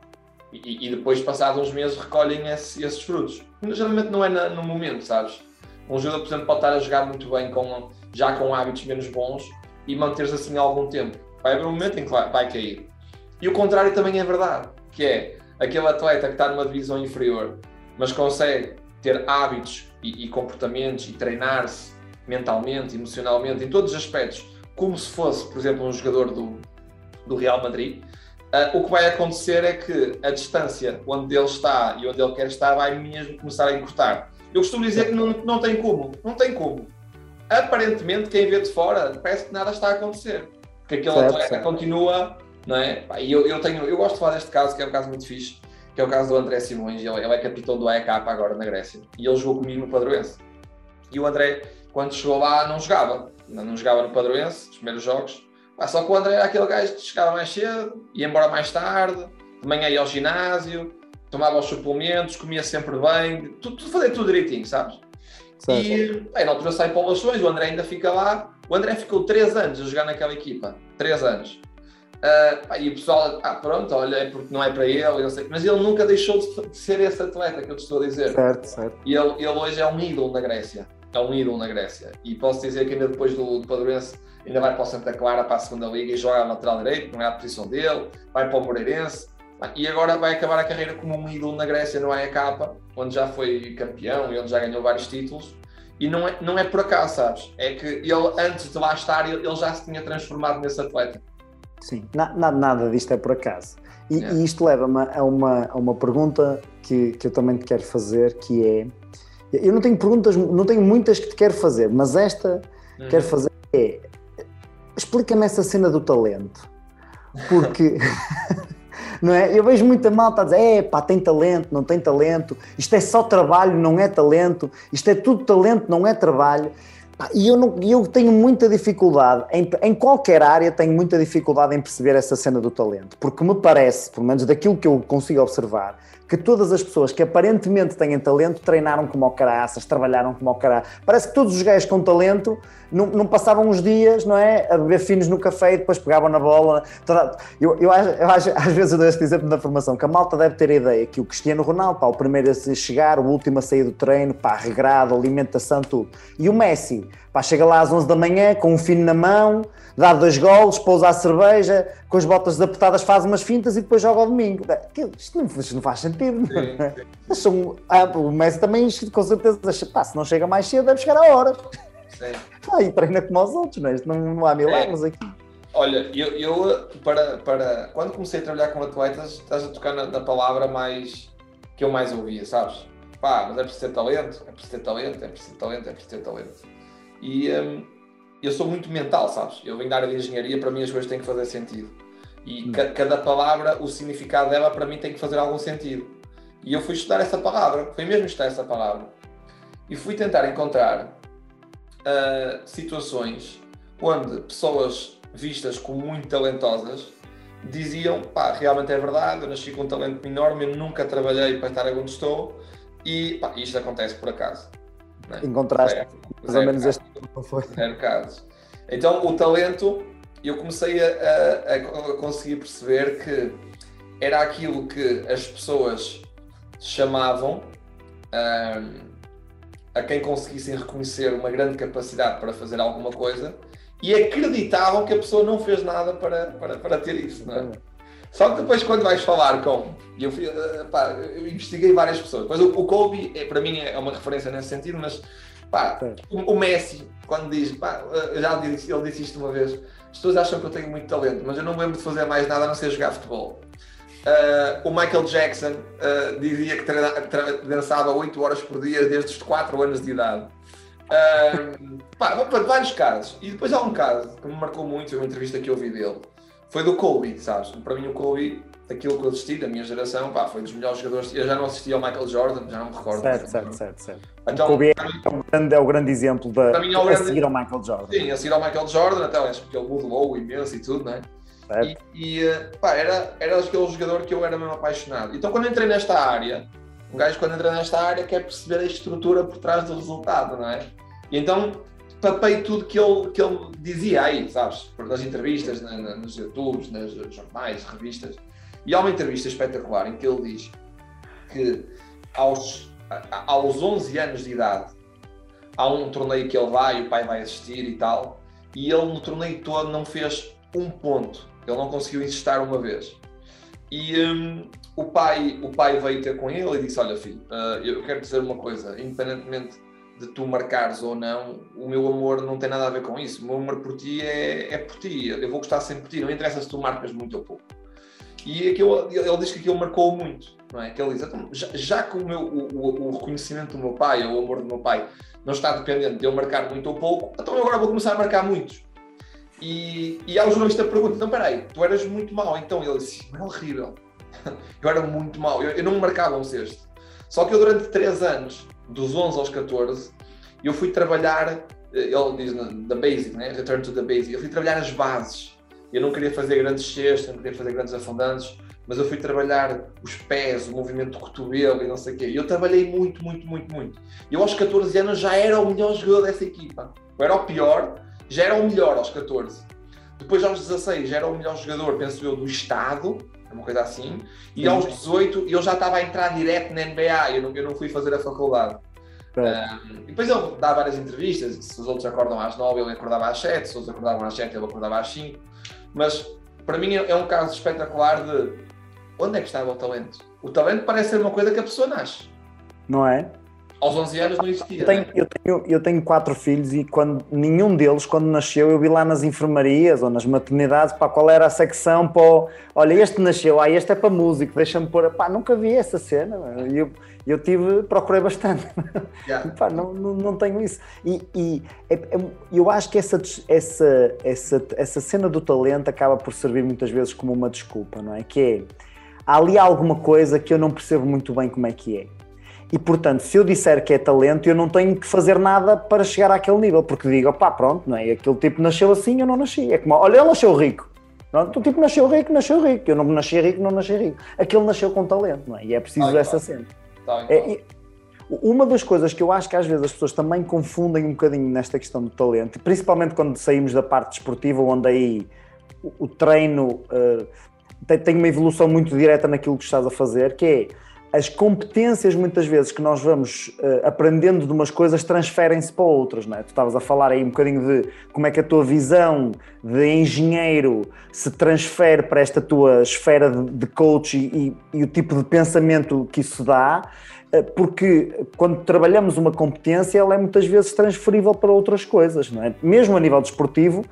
E, e depois, passados uns meses, recolhem esse, esses frutos. Geralmente não é na, no momento, sabes? Um jogador, por exemplo, pode estar a jogar muito bem com já com hábitos menos bons e manteres assim algum tempo. Vai haver um momento em que vai cair. E o contrário também é verdade, que é aquele atleta que está numa divisão inferior, mas consegue ter hábitos e, e comportamentos e treinar-se mentalmente, emocionalmente, em todos os aspectos, como se fosse, por exemplo, um jogador do, do Real Madrid, uh, o que vai acontecer é que a distância onde ele está e onde ele quer estar vai mesmo começar a encurtar. Eu costumo dizer que não, não tem como, não tem como aparentemente, quem vê de fora, parece que nada está a acontecer. Porque aquele certo, atleta certo. continua, não é? E eu, eu, tenho, eu gosto de falar deste caso, que é um caso muito fixe, que é o caso do André Simões. Ele, ele é capitão do AEK agora na Grécia. E ele jogou comigo no Padroense. E o André, quando chegou lá, não jogava. Não jogava no Padroense, os primeiros jogos. só que o André era aquele gajo que chegava mais cedo, ia embora mais tarde, de manhã ia ao ginásio, tomava os suplementos, comia sempre bem, tudo, tudo fazer tudo direitinho, sabes? E bem, na altura sai para o o André ainda fica lá. O André ficou 3 anos a jogar naquela equipa. 3 anos. Uh, e o pessoal, ah, pronto, olha, é porque não é para ele, sei, mas ele nunca deixou de ser esse atleta que eu te estou a dizer. Certo, certo. E ele, ele hoje é um ídolo na Grécia. É um ídolo na Grécia. E posso dizer que ainda depois do, do Padroense, ainda vai para o Santa Clara, para a segunda Liga e joga a lateral direito, não é a posição dele, vai para o Moreirense. E agora vai acabar a carreira como um ídolo na Grécia no AEK, onde já foi campeão e onde já ganhou vários títulos. E não é, não é por acaso, sabes? É que ele, antes de lá estar, ele, já se tinha transformado nesse atleta. Sim, na, na, nada disto é por acaso. E, yeah. e isto leva-me a uma, a uma pergunta que, que eu também te quero fazer, que é. Eu não tenho perguntas, não tenho muitas que te quero fazer, mas esta uhum. quero fazer é. Explica-me essa cena do talento. Porque. não é? Eu vejo muita malta a dizer: é pá, tem talento, não tem talento, isto é só trabalho, não é talento, isto é tudo talento, não é trabalho. E eu, não, eu tenho muita dificuldade, em, em qualquer área, tenho muita dificuldade em perceber essa cena do talento, porque me parece, pelo menos daquilo que eu consigo observar, que todas as pessoas que aparentemente têm talento treinaram como o caraças, trabalharam como o caraças. Parece que todos os gajos com talento não, não, passavam uns dias, não é? A beber finos no café e depois pegavam na bola. Toda... Eu, eu, acho, eu acho, às vezes eu dou este exemplo na formação, que a malta deve ter a ideia que o Cristiano Ronaldo, pá, o primeiro a chegar, o último a sair do treino, pá, regrado, alimentação, tudo. E o Messi, pá, chega lá às 11 da manhã com um fino na mão, dá dois golos, pousa a cerveja, com as botas apertadas faz umas fintas e depois joga ao domingo. Isto não, isto não faz sentido. Sim, não é? São, ah, o Messi também, com certeza, pá, se não chega mais cedo, deve chegar a horas. Sim. Ah, e treina como os outros, não, é? não, não há milagres é. aqui. Olha, eu, eu, para, para quando comecei a trabalhar com atletas, estás a tocar na, na, palavra mais que eu mais ouvia, sabes? Pá, mas é preciso ter talento, é preciso ter talento, é preciso ter talento, é preciso ter talento. E um, eu sou muito mental, sabes? Eu venho da área de engenharia, para mim as coisas têm que fazer sentido. E hum. ca cada palavra, o significado dela, para mim tem que fazer algum sentido. E eu fui estudar essa palavra, foi mesmo estudar essa palavra. E fui tentar encontrar uh, situações onde pessoas vistas como muito talentosas diziam, pá, realmente é verdade, eu nasci com um talento enorme, eu nunca trabalhei para estar onde estou e pá, isto acontece por acaso. É? Encontraste mais ou menos este não foi? Zero. Então o talento, eu comecei a, a, a, conseguir perceber que era aquilo que as pessoas chamavam um, a quem conseguissem reconhecer uma grande capacidade para fazer alguma coisa e acreditavam que a pessoa não fez nada para, para, para ter isso. Não é? Só que depois, quando vais falar com. Eu, fui, eh, pá, eu investiguei várias pessoas. Depois, o, o Kobe, é, para mim, é uma referência nesse sentido, mas pá, o, o, Messi, quando diz. Pá, eh, já disse, ele disse isto uma vez. As pessoas acham que eu tenho muito talento, mas eu não me lembro de fazer mais nada a não ser jogar futebol. Uh, o Michael Jackson uh, dizia que dançava 8 horas por dia desde os 4 anos de idade. Uh, pá, vários casos. E depois há um caso que me marcou muito, uma entrevista que eu ouvi dele. Foi do Kobe, sabes? Para mim o Kobe, daquilo que eu assisti, da minha geração, pá, foi dos melhores jogadores. Eu já não assisti ao Michael Jordan, já não me recordo. Certo, certo, certo, certo. Então, o Kobe é, o grande, é o grande exemplo da, mim, é o grande, a seguir ao Michael Jordan. Sim, a seguir ao Michael Jordan, até acho que ele mudou imenso e tudo, não é? E, e eh, pá, era, era aquele jogador que eu era mesmo apaixonado. Então, quando entrei nesta área, um gajo, quando entra nesta área, quer perceber a estrutura por trás do resultado, não é? E então, papei tudo que ele, que ele dizia aí, sabes? Nas entrevistas, na, na, nos YouTubes, nas jornais, revistas. E há uma entrevista espetacular em que ele diz que aos, aos 11 anos de idade há um torneio que ele vai, o pai vai assistir e tal, e ele no torneio todo não fez um ponto. Ele não conseguiu insistir uma vez. E um, o, pai, o pai veio ter com ele e disse: Olha, filho, uh, eu quero dizer uma coisa, independentemente de tu marcares ou não, o meu amor não tem nada a ver com isso. O meu amor por ti é, é por ti. Eu vou gostar sempre por ti. Não interessa se tu marcas muito ou pouco. E aquilo, ele diz que aquilo marcou muito, não é? Que ele diz, então, já, já, que o, meu, o, o, reconhecimento do meu pai, ou o amor do meu pai, não está dependente de eu marcar muito ou pouco, então eu agora vou começar a marcar muitos. E, e o jornalista pergunta: então peraí, tu eras muito mau. Então ele disse: é horrível. Eu era muito mau. Eu, eu não me marcava um cesto. Só que eu, durante 3 anos, dos 11 aos 14, eu fui trabalhar. Eh, ele diz da basic, né? Return to the basic. Eu fui trabalhar as bases. Eu não queria fazer grandes cestos, não queria fazer grandes afundantes, mas eu fui trabalhar os pés, o movimento do cotovelo e não sei o quê. E eu trabalhei muito, muito, muito, muito. Eu aos 14 anos já era o melhor jogador dessa equipa. Eu era o pior, já era o melhor aos 14. Depois, aos 16, já era o melhor jogador, penso eu, do Estado, uma coisa assim. E aos 18, eu já estava a entrar direto na NBA, eu não, eu não fui fazer a faculdade. Um, e depois ele dá várias entrevistas, se os outros acordam às 9, ele acordava às 7, se os outros acordavam às 7, ele acordava às 5. Mas para mim é um caso espetacular de onde é que estava o talento? O talento parece ser uma coisa que a pessoa nasce. Não é? Aos 11 anos não existia. Eu tenho, né? eu, tenho, eu tenho quatro filhos e quando nenhum deles, quando nasceu, eu vi lá nas enfermarias ou nas maternidades para qual era a secção para o, olha, este nasceu, ah, este é para músico, deixa-me pôr. Pá, nunca vi essa cena. E eu, eu tive, procurei bastante. Yeah. Pá, não, não, não tenho isso. E, e é- é- eu acho que essa, essa, essa, essa cena do talento acaba por servir muitas vezes como uma desculpa, não é? Que é, há ali alguma coisa que eu não percebo muito bem como é que é. E portanto, se eu disser que é talento, eu não tenho que fazer nada para chegar àquele nível, porque digo, opá, pronto, não é? Aquele tipo nasceu assim, eu não nasci. É como, olha, ele nasceu rico. Pronto, o tipo nasceu rico, nasceu rico. Eu não nasci rico, não nasci rico. Aquele nasceu com talento, não é? E é preciso Ah, essa claro. cena. Tá, É, então. e uma das coisas que eu acho que às vezes as pessoas também confundem um bocadinho nesta questão do talento, principalmente quando saímos da parte desportiva, onde aí o, o treino eh, tem, tem uma evolução muito direta naquilo que estás a fazer, que é as competências muitas vezes que nós vamos eh, aprendendo de umas coisas transferem-se para outras, não é? Tu estavas a falar aí um bocadinho de como é que a tua visão de engenheiro se transfere para esta tua esfera de, de coach e, e- e o tipo de pensamento que isso dá, eh, porque quando trabalhamos uma competência, ela é muitas vezes transferível para outras coisas, não é? Mesmo a nível desportivo,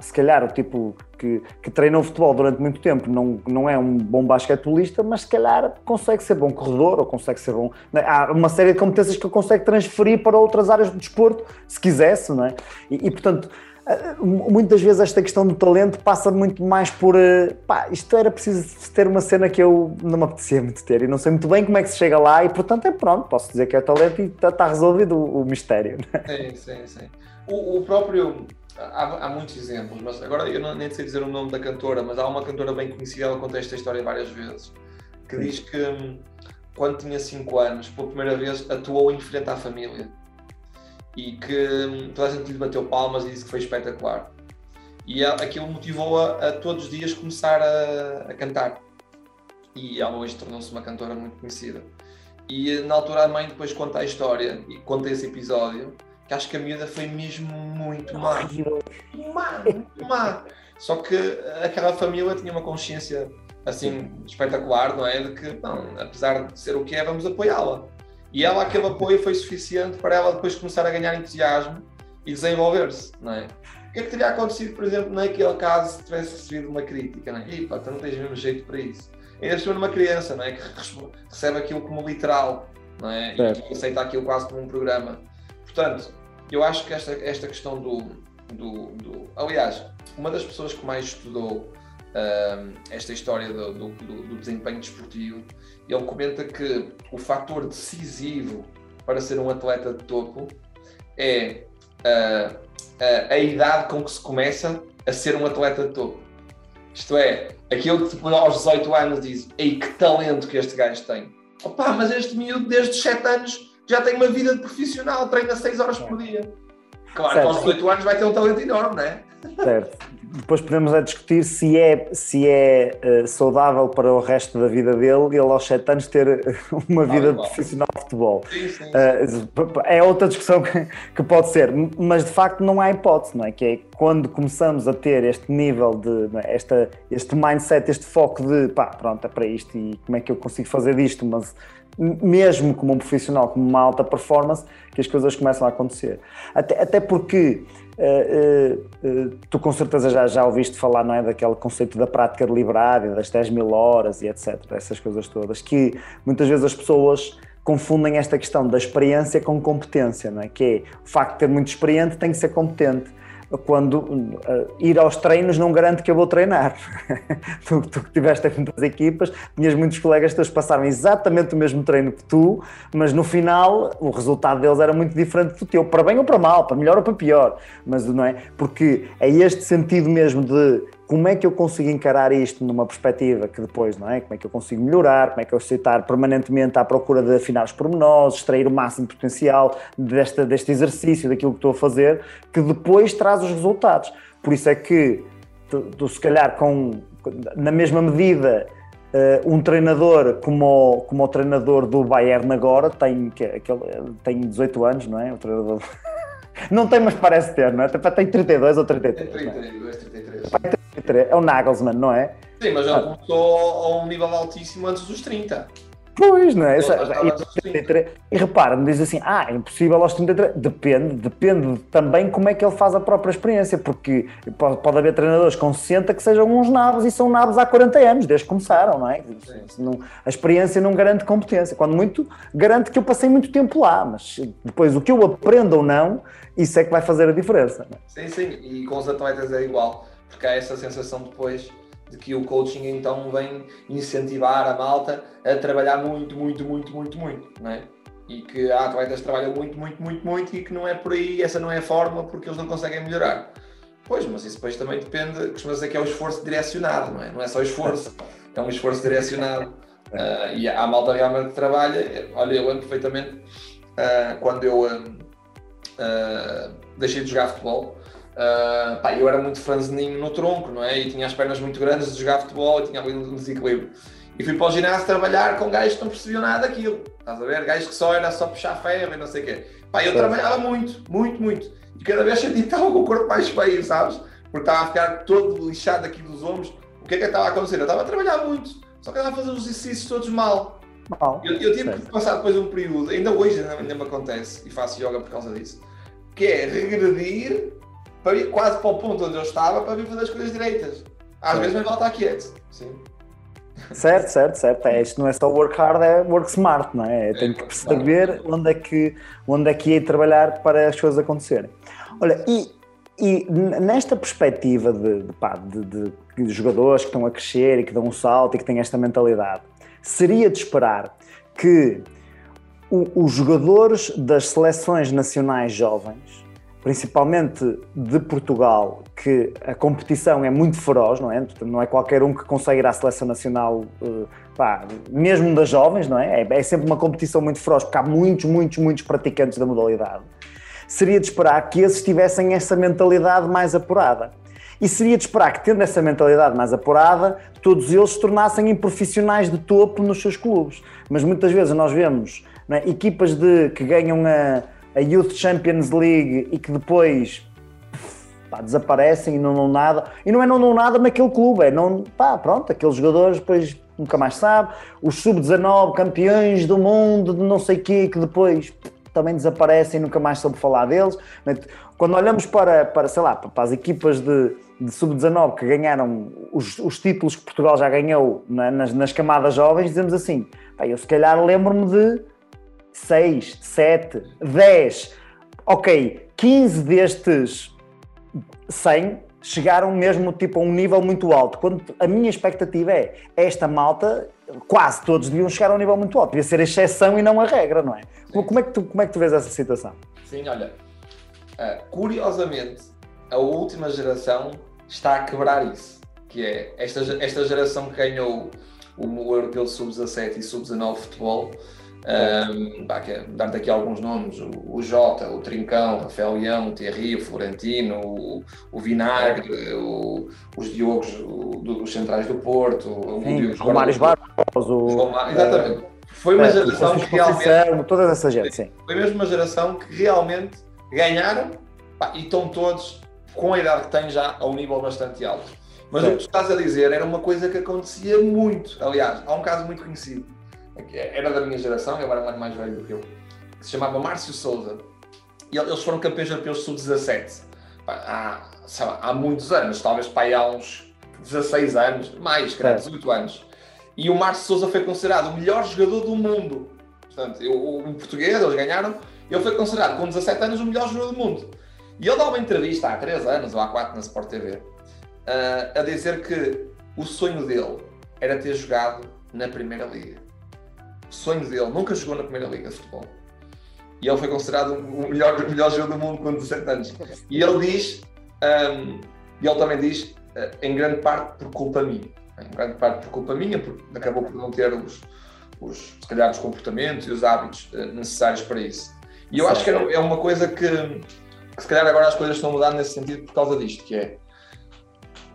se calhar o tipo que, que treinou futebol durante muito tempo não, não é um bom basquetebolista, mas se calhar consegue ser bom corredor ou consegue ser bom. não é? Há uma série de competências que ele consegue transferir para outras áreas do desporto, se quisesse, não é? E, e, portanto, ah, muitas vezes esta questão do talento passa muito mais por eh, pá, isto era preciso ter uma cena que eu não me apetecia muito ter e não sei muito bem como é que se chega lá e portanto é pronto, posso dizer que é talento e está resolvido o, o mistério. Sim, sim, sim. O, o próprio. Há, há muitos exemplos, mas agora eu não, nem sei dizer o nome da cantora, mas há uma cantora bem conhecida, ela conta esta história várias vezes, que Sim. diz que hum, quando tinha 5 anos, pela primeira vez, atuou em frente à família e que hum, toda a gente lhe bateu palmas e disse que foi espetacular. E aquilo motivou-a a todos os dias começar a, a cantar. E ela hoje tornou-se uma cantora muito conhecida. E na altura a mãe depois conta a história e conta esse episódio, que acho que a miúda foi mesmo muito má. Má, muito má. Só que aquela família tinha uma consciência assim espetacular, não é? De que, não, apesar de ser o que é, vamos apoiá-la. E ela, aquele apoio foi suficiente para ela depois começar a ganhar entusiasmo e desenvolver-se, não é? O que é que teria acontecido, por exemplo, naquele caso se tivesse recebido uma crítica, não é? Ih, pá, tu não tens mesmo jeito para isso. Ainda cima numa criança, não é? Que recebe aquilo como literal, não é? Certo. E que aceita aquilo quase como um programa. Portanto, eu acho que esta, esta questão do, do, do- Aliás, uma das pessoas que mais estudou ahm, esta história do, do- do- desempenho desportivo, ele comenta que o fator decisivo para ser um atleta de topo é ah, a, a idade com que se começa a ser um atleta de topo. Isto é, aquilo que depois aos 18 anos diz, ei, que talento que este gajo tem. Opa, mas este miúdo desde os 7 anos já tem uma vida de profissional, treina 6 horas por dia. Claro que Certo. aos 18 anos vai ter um talento enorme, não é? Certo. Depois podemos é discutir se é, se é eh, saudável para o resto da vida dele ele aos 7 anos ter uma vida de profissional de futebol. Sim, sim. Eh, é outra discussão que, que pode ser, mas de facto não há hipótese, não é? Que é quando começamos a ter este nível de, é? Esta, este mindset, este foco de pá, pronto, é para isto e como é que eu consigo fazer disto, mas mesmo como um profissional, como uma alta performance, que as coisas começam a acontecer. Até, até porque eh, eh, tu com certeza já, já ouviste falar, não é? Daquele conceito da prática deliberada, das 10 mil horas e etc. Essas coisas todas, que muitas vezes as pessoas confundem esta questão da experiência com competência, não é? Que é o facto de ter muito experiente tem que ser competente. Quando uh, ir aos treinos não garante que eu vou treinar. tu, tu que tiveste muitas equipas, tinhas muitos colegas teus que passaram exatamente o mesmo treino que tu, mas no final o resultado deles era muito diferente do teu, para bem ou para mal, para melhor ou para pior. Mas não é? Porque é este sentido mesmo de como é que eu consigo encarar isto numa perspectiva que depois, não é? Como é que eu consigo melhorar, como é que eu aceitar permanentemente à procura de afinar os pormenores, extrair o máximo potencial desta, deste exercício, daquilo que estou a fazer, que depois traz os resultados. Por isso é que tu, tu se calhar com, na mesma medida Uh, um treinador como o, como o treinador do Bayern agora tem, que, aquele, tem 18 anos, não é? O treinador não tem, mas parece ter, não é? Tem 32 ou 33. Tem 32, 33. É o Nagelsmann, não é? Sim, mas ele começou a um nível altíssimo antes dos 30. Pois, não é? E, e repara, me diz assim, ah, é impossível aos 33. Depende, depende também como é que ele faz a própria experiência, porque pode, pode haver treinadores com 60 que sejam uns nabos e são nabos há 40 anos, desde que começaram, não é? Não, a experiência não garante competência, quando muito, garante que eu passei muito tempo lá, mas depois o que eu aprendo ou não, isso é que vai fazer a diferença. É? Sim, sim, e com os atletas é igual, porque há essa sensação depois de que o coaching então vem incentivar a malta a trabalhar muito, muito, muito, muito, muito, não é? E que há atletas que trabalham muito, muito, muito, muito e que não é por aí, essa não é a forma porque eles não conseguem melhorar. Pois, mas isso depois também depende, costuma dizer que é o esforço direcionado, não é? Não é só esforço, é um esforço direcionado. Uh, e a malta realmente trabalha, olha, eu lembro perfeitamente uh, quando eu uh, deixei de jogar futebol, Uh, pá, eu era muito franzininho no tronco, não é? E tinha as pernas muito grandes de jogar futebol e tinha ali um desequilíbrio. E fui para o ginásio trabalhar com gajos que não percebiam nada daquilo. Estás a ver? Gajos que só era só puxar ferro e não sei o quê. Pá, eu trabalhava muito, muito, muito. E cada vez sentia que estava com o corpo mais feio, sabes? Porque estava a ficar todo lixado aqui dos ombros. O que é que estava a acontecer? Eu estava a trabalhar muito, só que estava a fazer os exercícios todos mal. Mal. Eu, eu tive certo. que passar depois um período, ainda hoje ainda me acontece, e faço yoga por causa disso, que é regredir para ir quase para o ponto onde eu estava para vir fazer as coisas direitas. Às Sim. vezes me volta quieto. Sim. Certo, certo, certo. É, isto não é só work hard, é work smart, não é? é Tenho que perceber onde é que, onde é que ia trabalhar para as coisas acontecerem. Olha, e, e nesta perspectiva de, de, pá, de, de, jogadores que estão a crescer e que dão um salto e que têm esta mentalidade, seria de esperar que o, os jogadores das seleções nacionais jovens principalmente de Portugal, que a competição é muito feroz, não é? Não é qualquer um que consegue ir à seleção nacional, eh, pá, mesmo das jovens, não é? é? sempre uma competição muito feroz, porque há muitos, muitos, muitos praticantes da modalidade. Seria de esperar que esses tivessem essa mentalidade mais apurada. E seria de esperar que, tendo essa mentalidade mais apurada, todos eles se tornassem em profissionais de topo nos seus clubes. Mas muitas vezes nós vemos é? equipas de, que ganham a a Youth Champions League e que depois pá, desaparecem e não dão nada. E não é não dão nada naquele clube, é não, pá, pronto, aqueles jogadores depois nunca mais sabe. Os sub-19 campeões do mundo de não sei o quê, que depois também desaparecem e nunca mais soube falar deles. Quando olhamos para, para sei lá, para as equipas de, de sub-19 que ganharam os, os, títulos que Portugal já ganhou nas, nas camadas jovens, dizemos assim, eu se calhar lembro-me de 6, 7, 10, ok, 15 destes 100 chegaram mesmo tipo a um nível muito alto. Quando a minha expectativa é esta malta, quase todos deviam chegar a um nível muito alto, devia ser a exceção e não a regra, não é? Como é que tu, como é que tu vês essa situação? Sim, olha, uh, curiosamente, a última geração está a quebrar isso, que é esta, esta geração que ganhou o, o Europeu de Sub-17 e Sub-19 futebol, um, Dar-te aqui alguns nomes: o, o Jota, o Trincão, o Rafael Leão, o Thierry, o Florentino, o, o Vinagre, o, os Diogos o, dos Centrais do Porto, o, Sim, o Romário Barros, o. Exatamente. Foi uma é, geração que realmente. Toda essa gente, sim. Foi mesmo uma geração que realmente ganharam pá, e estão todos com a idade que têm já a um nível bastante alto. Mas o que tu estás a dizer era uma coisa que acontecia muito. Aliás, há um caso muito conhecido era da minha geração, agora é mais velho do que eu, que se chamava Márcio Souza. E eles foram campeões europeus sub-17 há, há muitos anos, talvez para há uns 16 anos, mais, cara, 18 anos. E o Márcio Souza foi considerado o melhor jogador do mundo. Portanto, eu, em português, eles ganharam, ele foi considerado com 17 anos o melhor jogador do mundo. E ele dá uma entrevista há 3 anos ou há 4 na Sport TV uh, a dizer que o sonho dele era ter jogado na Primeira Liga sonho dele, nunca jogou na primeira liga de futebol. E ele foi considerado o melhor, o melhor jogador do mundo com 17 anos. E ele diz, um, e ele também diz, uh, em grande parte por culpa minha. Em grande parte por culpa minha, porque acabou por não ter os, os se calhar, os comportamentos e os hábitos uh, necessários para isso. E eu certo. acho que é uma coisa que, que, se calhar, agora as coisas estão a mudar nesse sentido por causa disto, que é.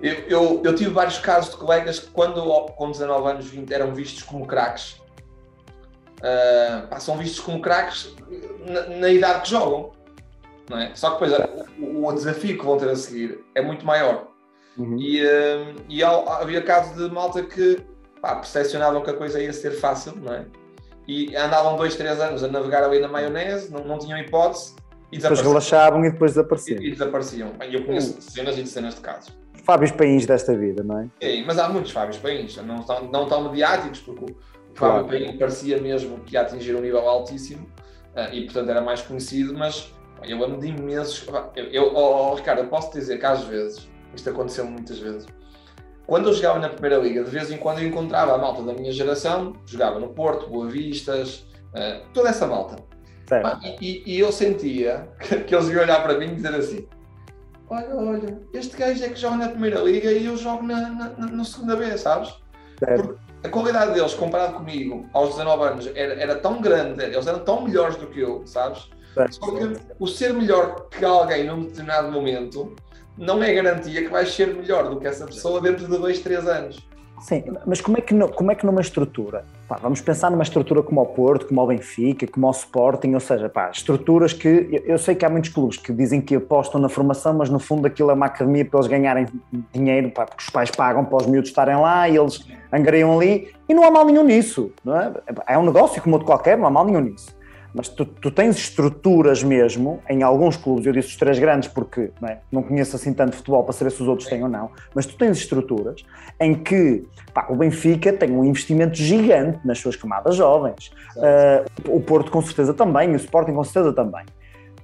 Eu, eu, eu tive vários casos de colegas que, quando com 19 anos, 20, eram vistos como craques uh, pá, são vistos como craques na, na, idade que jogam. Não é? Só que depois o, o, desafio que vão ter a seguir é muito maior. Uhum. E, uh, e havia casos de malta que pá, percepcionavam que a coisa ia ser fácil, não é? e andavam dois, três anos a navegar ali na maionese, não, não tinham hipótese depois relaxavam e depois desapareciam. E, e desapareciam. Eu conheço cenas e cenas de casos. Fábios Pains desta vida, não é? Sim, mas há muitos Fábios Pains, não tão, não tão mediáticos, porque o Fábio claro. Paim parecia mesmo que ia atingir um nível altíssimo uh, e, portanto, era mais conhecido, mas eu amo de imensos. Eu, eu oh, Ricardo, eu posso dizer que às vezes, isto aconteceu muitas vezes, quando eu jogava na Primeira Liga, de vez em quando eu encontrava a malta da minha geração, jogava no Porto, Boa Vistas, uh, toda essa malta. E, e, eu sentia que, eles iam olhar para mim e dizer assim: Olha, olha, este gajo é que joga na Primeira Liga e eu jogo na, na, na segunda vez, sabes? Porque a qualidade deles comparado comigo aos 19 anos era, era tão grande, eles eram tão melhores do que eu, sabes? Só que o ser melhor que alguém num determinado momento não é garantia que vais ser melhor do que essa pessoa dentro de dois, três anos. Sim, mas como é que, como é que numa estrutura, pá, vamos pensar numa estrutura como o Porto, como o Benfica, como o Sporting, ou seja, pá, estruturas que, eu, eu, sei que há muitos clubes que dizem que apostam na formação, mas no fundo aquilo é uma academia para eles ganharem dinheiro, pá, porque os pais pagam para os miúdos estarem lá e eles angariam ali, e não há mal nenhum nisso, não é? É um negócio como outro qualquer, não há mal nenhum nisso mas tu, tu, tens estruturas mesmo, em alguns clubes, eu disse os três grandes porque não, é, não conheço assim tanto futebol para saber se os outros têm ou não, mas tu tens estruturas em que pá, o Benfica tem um investimento gigante nas suas camadas jovens, uh, o Porto com certeza também, o Sporting com certeza também.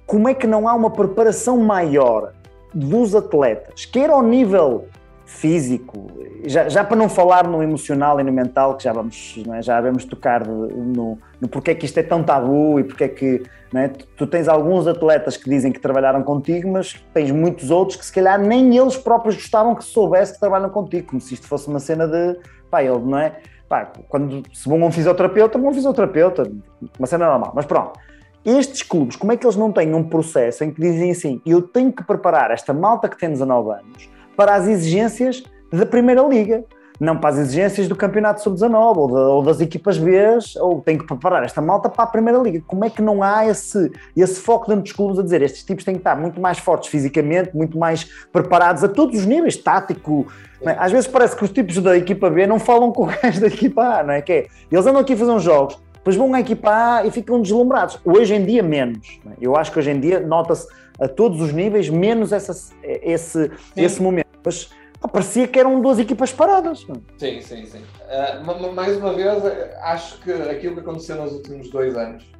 Como é que não há uma preparação maior dos atletas, quer ao nível físico, já, já para não falar no emocional e no mental, que já vamos, é? já vamos tocar no, no porquê que isto é tão tabu e porque é que é? tu, tu, tens alguns atletas que dizem que trabalharam contigo, mas tens muitos outros que se calhar nem eles próprios gostavam que soubesse que trabalham contigo, como se isto fosse uma cena de pá, ele não é? Pá, quando se vão um fisioterapeuta, vão um fisioterapeuta, uma cena normal, mas pronto. Estes clubes, como é que eles não têm um processo em que dizem assim, eu tenho que preparar esta malta que tem 19 anos para as exigências da Primeira Liga, não para as exigências do Campeonato Sub-19 ou, ou, das equipas B, ou tem que preparar esta malta para a Primeira Liga. Como é que não há esse, esse foco dentro dos clubes a dizer estes tipos têm que estar muito mais fortes fisicamente, muito mais preparados a todos os níveis, tático. É? Às vezes parece que os tipos da equipa B não falam com o resto da equipa A, não é? Que é, eles andam aqui a fazer uns jogos, depois vão à equipa A e ficam deslumbrados. Hoje em dia, menos. É? Eu acho que hoje em dia nota-se a todos os níveis, menos essa, esse, esse momento. Mas parecia que eram duas equipas paradas. Sim, sim, sim. Uh, mais uma vez, acho que aquilo que aconteceu nos últimos dois anos,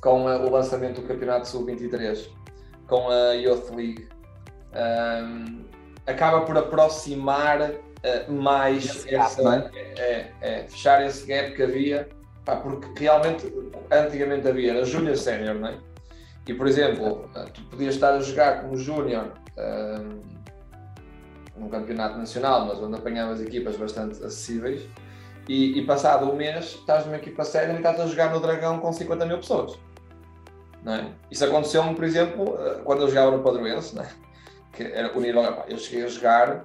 com o lançamento do Campeonato Sub-23, com a Youth League, um, acaba por aproximar uh, mais esse essa, gap, é? É, é, fechar esse gap que havia, pá, porque realmente antigamente havia a Júnior Sénior, não é? E por exemplo, tu podias estar a jogar como Júnior. Um, num campeonato nacional, mas onde apanhavas equipas bastante acessíveis, e, e passado um mês estás numa equipa séria e estás a jogar no Dragão com 50 mil pessoas. Não é? Isso aconteceu-me, por exemplo, eh, quando eu jogava no Padroense, é? que era o nível, eu cheguei a jogar uh,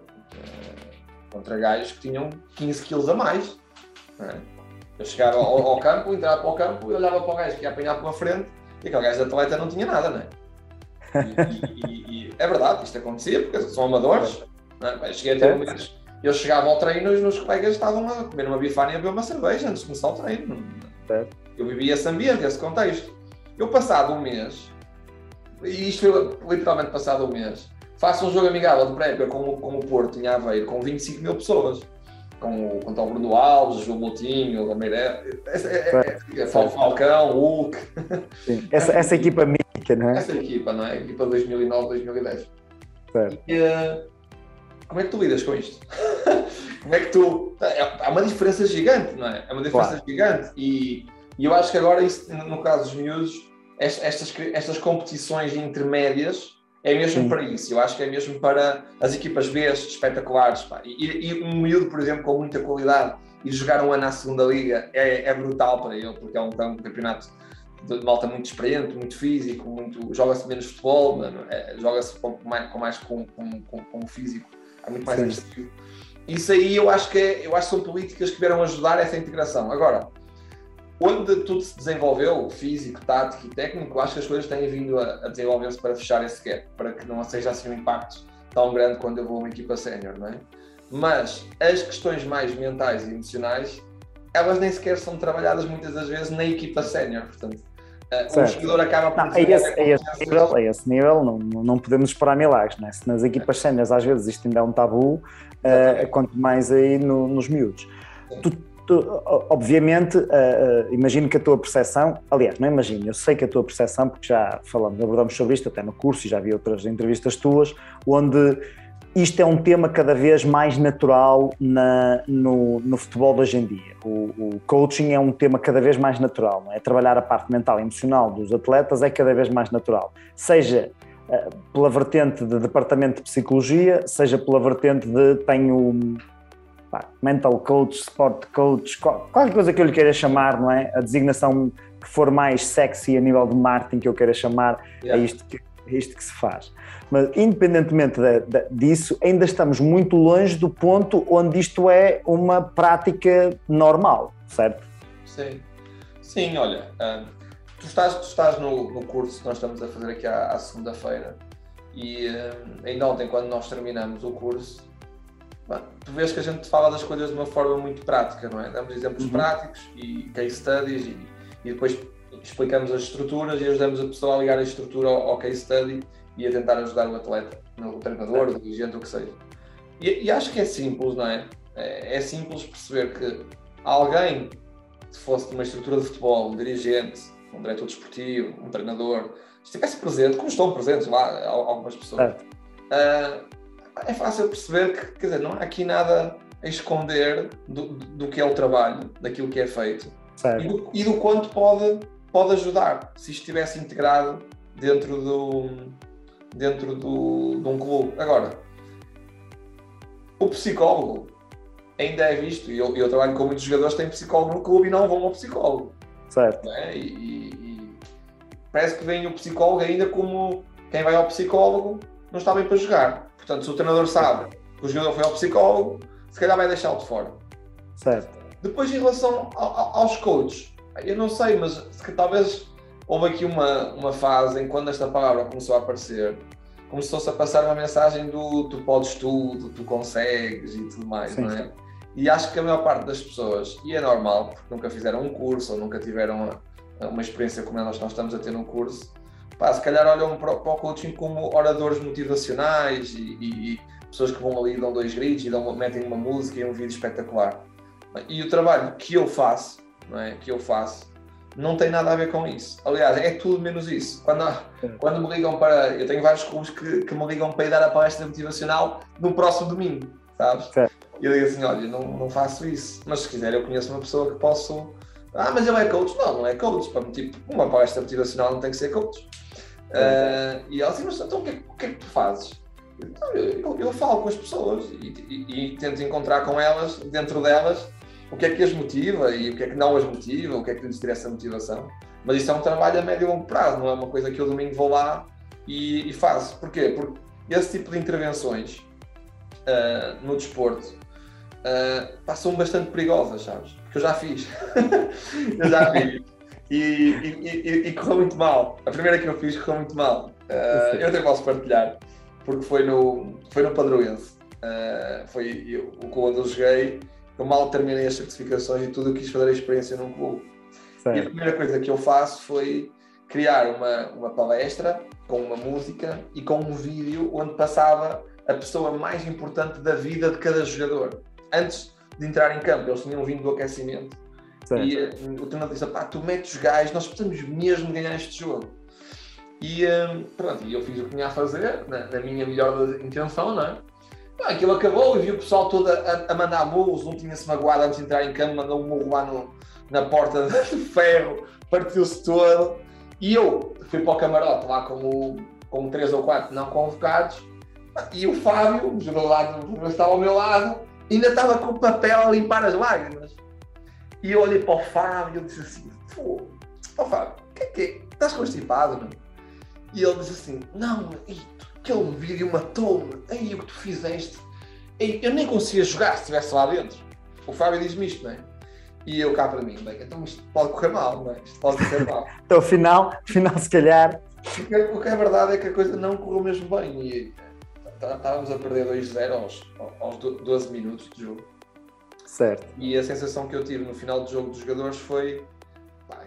contra gajos que tinham 15 quilos a mais. É? Eu chegava ao, ao, campo, entrava para o campo e olhava para o gajo que ia apanhar pela frente e aquele gajo de atleta não tinha nada, não é? E, e, e, é verdade, isto acontecia porque são amadores, é? Cheguei a ter um mês. Eu chegava ao treino e os meus colegas estavam a comer uma bifana e a beber uma cerveja antes de começar o treino. Eu vivia esse ambiente, esse contexto. Eu, passado um mês, e isto foi literalmente passado um mês, faço um jogo amigável de prévia com, com o Porto em Aveiro, com 25 mil pessoas. Com, o, com o Bruno Alves, o João Moutinho, o Gameiré, é, é, é, Falcão, Hulk. Sim. Essa, essa equipa mítica, não é? Essa equipa, não é? Equipa 2009, 2010. Certo. E, uh, como é que tu lidas com isto? como é que tu. É, há uma diferença gigante, não é? É uma diferença claro. gigante. E, e, eu acho que agora, isso, no caso dos miúdos, estas, estas competições intermédias é mesmo Sim. para isso. Eu acho que é mesmo para as equipas B espetaculares. Pá. E, e, um miúdo, por exemplo, com muita qualidade e jogar um ano na segunda liga é, é brutal para ele, porque é um, é um campeonato de malta muito experiente, muito físico, muito joga-se menos futebol, é, joga-se com mais, com, mais com, com, com, físico é muito mais agressivo. Isso aí eu acho que é, eu acho que são políticas que vieram ajudar essa integração. Agora, onde tudo se desenvolveu, físico, tático e técnico, acho que as coisas têm vindo a, a desenvolver-se para fechar esse gap, para que não seja assim um impacto tão grande quando eu vou a uma equipa sénior, não é? Mas as questões mais mentais e emocionais elas nem sequer são trabalhadas muitas das vezes na equipa sénior, portanto. Uh, o jogador acaba por. Não, a, esse, a, esse nível, a esse nível não, não podemos esperar milagres, né? se nas equipas séniores às vezes isto ainda é um tabu, uh, quanto mais aí no, nos miúdos. Tu, tu, obviamente, uh, uh, imagino que a tua percepção, aliás, não imagino, eu sei que a tua percepção, porque já falamos, abordamos sobre isto até no curso e já vi outras entrevistas tuas, onde isto é um tema cada vez mais natural na, no, no futebol de hoje em dia. O, o, coaching é um tema cada vez mais natural, não é? Trabalhar a parte mental e emocional dos atletas é cada vez mais natural. Seja uh, pela vertente de departamento de psicologia, seja pela vertente de tenho mental coach, sport coach, qualquer coisa que eu lhe queira chamar, não é? A designação que for mais sexy a nível de marketing que eu queira chamar, é yeah. é isto que, é isto que se faz. Mas, independentemente de, de, disso, ainda estamos muito longe do ponto onde isto é uma prática normal, certo? Sim, sim, olha, hum, tu estás, tu estás no, no, curso que nós estamos a fazer aqui à, à segunda-feira e hum, ainda ontem, quando nós terminamos o curso, bom, tu vês que a gente fala das coisas de uma forma muito prática, não é? Damos exemplos uhum. práticos e case studies e, e depois explicamos as estruturas e ajudamos a pessoa a ligar a estrutura ao, ao case study e a tentar ajudar o atleta, o treinador, o dirigente, o que seja. E, e, acho que é simples, não é? é? É simples perceber que alguém que fosse de uma estrutura de futebol, um dirigente, um diretor desportivo, um treinador, estivesse presente, como estão presentes lá algumas pessoas, é, uh, é fácil perceber que, quer dizer, não há aqui nada a esconder do, do que é o trabalho, daquilo que é feito e do, e do, quanto pode, pode ajudar se estivesse integrado dentro do, dentro do, de um clube. Agora, o psicólogo ainda é visto, e eu, eu trabalho com muitos jogadores que têm psicólogo no clube e não vão ao psicólogo. Certo. É? E, e, parece que vem o psicólogo ainda como quem vai ao psicólogo não está bem para jogar. Portanto, se o treinador sabe que o jogador foi ao psicólogo, se calhar vai deixá-lo de fora. Certo. Depois, em relação aos coaches, eu não sei, mas se talvez houve aqui uma, uma fase em quando esta palavra começou a aparecer, começou-se a passar uma mensagem do tu podes tudo, tu consegues e tudo mais, sim, não é? Sim. E acho que a maior parte das pessoas, e é normal, porque nunca fizeram um curso ou nunca tiveram uma, uma experiência como nós, nós estamos a ter no curso, pá, se calhar olham para, para, o coaching como oradores motivacionais e, e, e pessoas que vão ali e dão dois gritos e dão, metem uma música e um vídeo espetacular. E o trabalho que eu faço, não é? que eu faço, não tem nada a ver com isso. Aliás, é tudo menos isso. Quando, quando me ligam para. Eu tenho vários clubes que, que me ligam para ir dar a palestra motivacional no próximo domingo, sabes? E eu digo assim: olha, não, não faço isso. Mas se quiser, eu conheço uma pessoa que posso. Ah, mas ele é coach? Não, não é coach. Para tipo, uma palestra motivacional não tem que ser coach. Uh, e ela assim, mas então o que, é, o que é que tu fazes? Então, eu, eu, eu, falo com as pessoas e, e, e tento encontrar com elas, dentro delas, o que é que as motiva e o que é que não as motiva, o que é que lhes tira essa motivação. Mas isso é um trabalho a médio e longo prazo, não é uma coisa que eu domingo vou lá e, e faço. Porquê? Porque esse tipo de intervenções uh, no desporto uh, são bastante perigosas, sabes? Porque eu já fiz. eu já fiz. E, e, e, correu muito mal. A primeira que eu fiz correu muito mal. Uh, eu até posso partilhar, porque foi no, foi no Padroense. Uh, foi eu, o clube onde eu joguei eu mal terminei as certificações e tudo, eu quis fazer a experiência num clube. Certo. E a primeira coisa que eu faço foi criar uma, uma palestra com uma música e com um vídeo onde passava a pessoa mais importante da vida de cada jogador. Antes de entrar em campo, eles tinham vindo do aquecimento. Certo. E uh, o treinador disse: pá, tu metes os gajos, nós precisamos mesmo ganhar este jogo. E um, pronto, e eu fiz o que tinha a fazer, na, na minha melhor intenção, não é? aquilo acabou e vi o pessoal todo a, a mandar murros, um tinha-se magoado antes de entrar em campo, mandou um murro lá no, na porta de ferro, partiu-se todo. E eu fui para o camarote lá como, como três ou quatro não convocados, e o Fábio, o jogador lá estava ao meu lado, ainda estava com o papel a limpar as lágrimas. E eu olhei para o Fábio e disse assim: Pô, Fábio, o que é que é? Estás constipado, não? E ele disse assim: Não, aquele vídeo matou-me. Aí o que tu fizeste. Ei, eu nem conseguia jogar se estivesse lá dentro. O Fábio diz-me isto, não é? E eu cá para mim, bem, então isto pode correr mal, não é? Isto pode correr mal. então, final, final, se calhar. O que é verdade é que a coisa não correu mesmo bem. E tá, estávamos a perder 2-0 aos, aos 12 minutos de jogo. Certo. E a sensação que eu tive no final do jogo dos jogadores foi. Pá,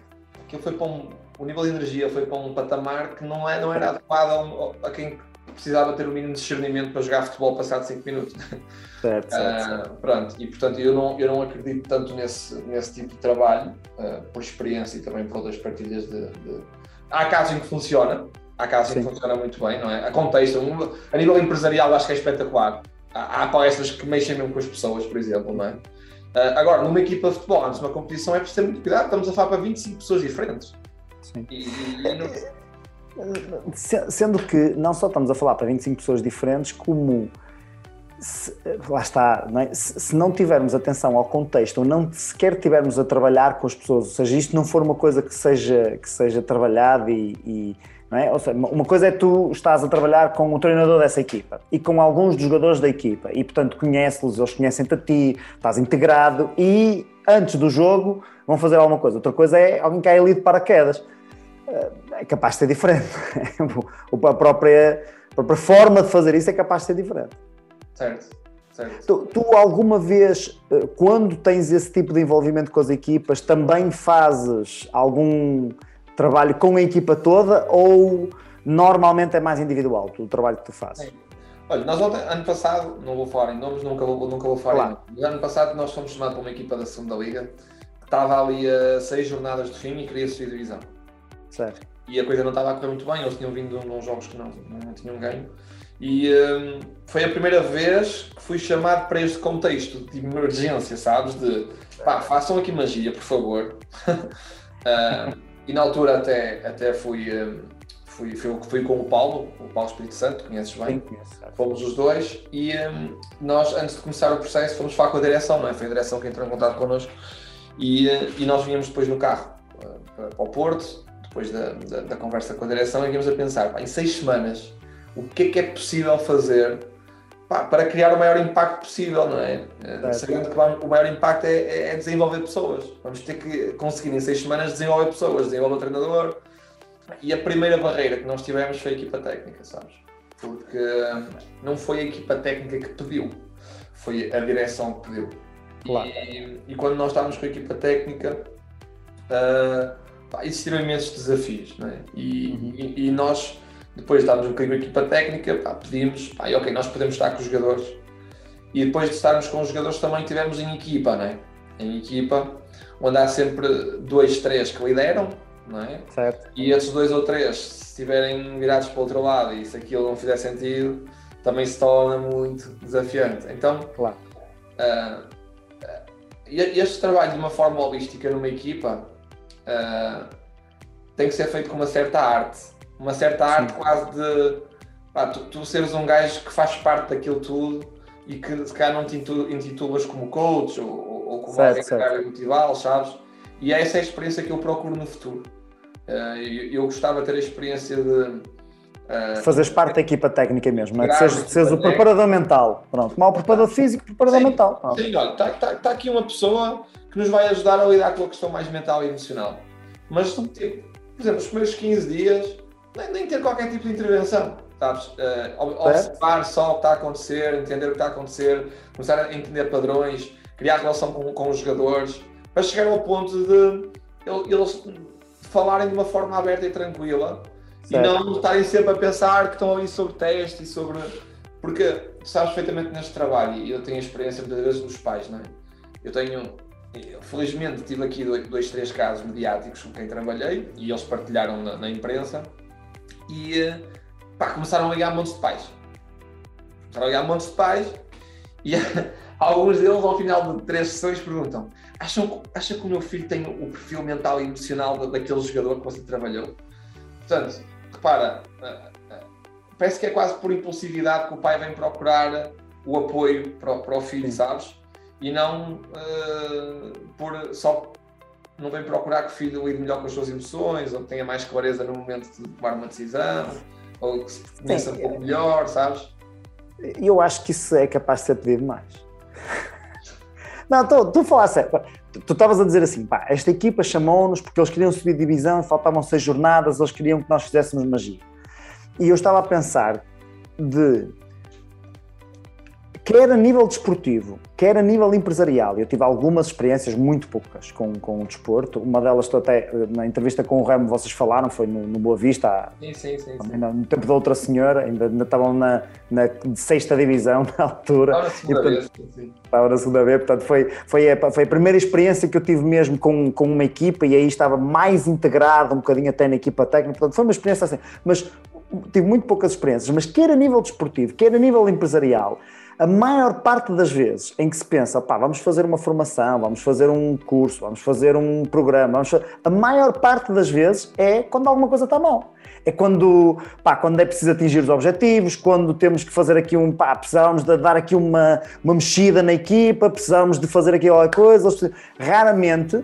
aquilo foi para um. O nível de energia foi para um patamar que não, é, não era adequado a, um, a quem precisava ter o mínimo discernimento para jogar futebol passado 5 minutos. Certo, certo, certo. Uh, pronto, e portanto eu não, eu não acredito tanto nesse, nesse tipo de trabalho, uh, por experiência e também por outras partilhas de, de... Há casos em que funciona, há casos em que funciona muito bem, não é? A contexto, a nível empresarial acho que é espetacular. Há, há palestras que mexem mesmo com as pessoas, por exemplo, não é? Uh, agora, numa equipa de futebol, antes de uma competição, é preciso ter muito cuidado, estamos a falar para 25 pessoas diferentes. Sim. E, e não... Sendo que não só estamos a falar para 25 pessoas diferentes, como se, lá está, não é? se, se, não tivermos atenção ao contexto ou não sequer tivermos a trabalhar com as pessoas, ou seja, isto não for uma coisa que seja, que seja trabalhada e, e é? Ou seja, uma coisa é tu estás a trabalhar com o treinador dessa equipa e com alguns dos jogadores da equipa e, portanto, conheces-los, eles conhecem-te a ti, estás integrado e antes do jogo vão fazer alguma coisa. Outra coisa é alguém é ali de paraquedas. Eh, é capaz de ser diferente. a, própria, a própria forma de fazer isso é capaz de ser diferente. Certo. Certo. Tu, tu, alguma vez, eh, quando tens esse tipo de envolvimento com as equipas, também fazes algum trabalho com a equipa toda ou normalmente é mais individual o trabalho que tu fazes? Sim. Olha, nós ontem, ano passado, não vou falar em nomes, nunca vou, nunca vou falar claro. em nomes. Ano passado nós fomos chamados para uma equipa da segunda Liga que estava ali a seis jornadas de fim e queria subir divisão. Certo. E a coisa não estava a correr muito bem, eles tinham vindo de uns jogos que não, não tinham ganho. E um, foi a primeira vez que fui chamado para este contexto de emergência, sabes? De pá, façam aqui magia, por favor. uh, e na altura até, até fui, um, fui, fui, fui, com o Paulo, o Paulo Espírito Santo, conheces bem? Sim, conheço. Fomos os dois e um, nós, antes de começar o processo, fomos falar com a direção, não é? Foi a direção que entrou em contato connosco e, uh, e nós vinhamos depois no carro uh, para, para, o Porto, depois da, da, da, conversa com a direção, e vínhamos a pensar, pá, em seis semanas o que é que é possível fazer para criar o maior impacto possível, não é? é Sabendo que o maior impacto é, é, desenvolver pessoas. Vamos ter que conseguir em seis semanas desenvolver pessoas, desenvolver o treinador. E a primeira barreira que nós tivemos foi a equipa técnica, sabes? Porque não foi a equipa técnica que pediu, foi a direção que pediu. Claro. E, e quando nós estávamos com a equipa técnica, uh, pá, existiram imensos desafios, não é? E, uhum. e, e nós depois damos um bocadinho a equipa técnica, pá, pedimos, pá, e ok, nós podemos estar com os jogadores. E depois de estarmos com os jogadores também tivemos em equipa, né? Em equipa, onde há sempre dois, três que lideram, não é? Certo. E esses dois ou três, se estiverem virados para o outro lado e se aquilo não fizer sentido, também se torna muito desafiante. Então, claro. Uh, este trabalho de uma forma holística numa equipa uh, tem que ser feito com uma certa arte uma certa arte Sim. quase de pá, tu, tu, seres um gajo que faz parte daquilo tudo e que se calhar não te intitulas como coach ou, ou como certo, alguém que vai motivá-lo, sabes? E é essa é a experiência que eu procuro no futuro. Uh, eu, eu, gostava de ter a experiência de. Uh, Fazes parte da equipa técnica mesmo, é? de seres, seres o preparador mental. Pronto, mal preparador físico, preparador sim, mental. Pronto. Sim, olha, está tá, tá aqui uma pessoa que nos vai ajudar a lidar com a questão mais mental e emocional. Mas, por exemplo, os primeiros 15 dias nem, nem ter qualquer tipo de intervenção, sabes? Uh, observar só o que está a acontecer, entender o que está a acontecer, começar a entender padrões, criar relação com, com os jogadores, para chegar ao ponto de eles falarem de uma forma aberta e tranquila certo. e não estarem sempre a pensar que estão ali sobre teste e sobre. Porque sabes perfeitamente neste trabalho, e eu tenho experiência muitas vezes dos pais, não é? Eu tenho. Felizmente tive aqui dois, dois, três casos mediáticos com quem trabalhei e eles partilharam na, na imprensa e pá, começaram a ligar montes de pais. Começaram a ligar montes de pais e alguns deles, ao final de três sessões, perguntam: acham, acha que o meu filho tem o perfil mental e emocional daquele jogador que você trabalhou? Portanto, repara, eh, eh, parece que é quase por impulsividade que o pai vem procurar o apoio para, para o filho, sabes? E não uh, por só não vem procurar que o filho lide melhor com as suas emoções, ou que tenha mais clareza no momento de tomar uma decisão, ou que se conheça um pouco melhor, sabes? Eu acho que isso é capaz de ser pedido mais. Não, tu, tu falaste, tu estavas a dizer assim, pá, esta equipa chamou-nos porque eles queriam subir divisão, faltavam seis jornadas, eles queriam que nós fizéssemos magia. E eu estava a pensar de quer a nível desportivo, quer a nível empresarial, eu tive algumas experiências, muito poucas, com, com o desporto. Uma delas, estou até na entrevista com o Remo, vocês falaram, foi no, no Boa Vista, sim, sim, sim, sim. no tempo da outra senhora, ainda, ainda estavam na, na sexta divisão na altura. Estava na segunda E, vez, sim. Estava na segunda vez, portanto, foi, foi, a, foi a primeira experiência que eu tive mesmo com, com uma equipa e aí estava mais integrado um bocadinho até na equipa técnica, portanto, foi uma experiência assim. Mas tive muito poucas experiências, mas quer a nível desportivo, quer a nível empresarial, a maior parte das vezes em que se pensa, pá, vamos fazer uma formação, vamos fazer um curso, vamos fazer um programa, fazer... a maior parte das vezes é quando alguma coisa está mal. É quando, pá, quando é preciso atingir os objetivos, quando temos que fazer aqui um, pá, precisamos de dar aqui uma, uma mexida na equipa, precisamos de fazer aqui alguma coisa. Raramente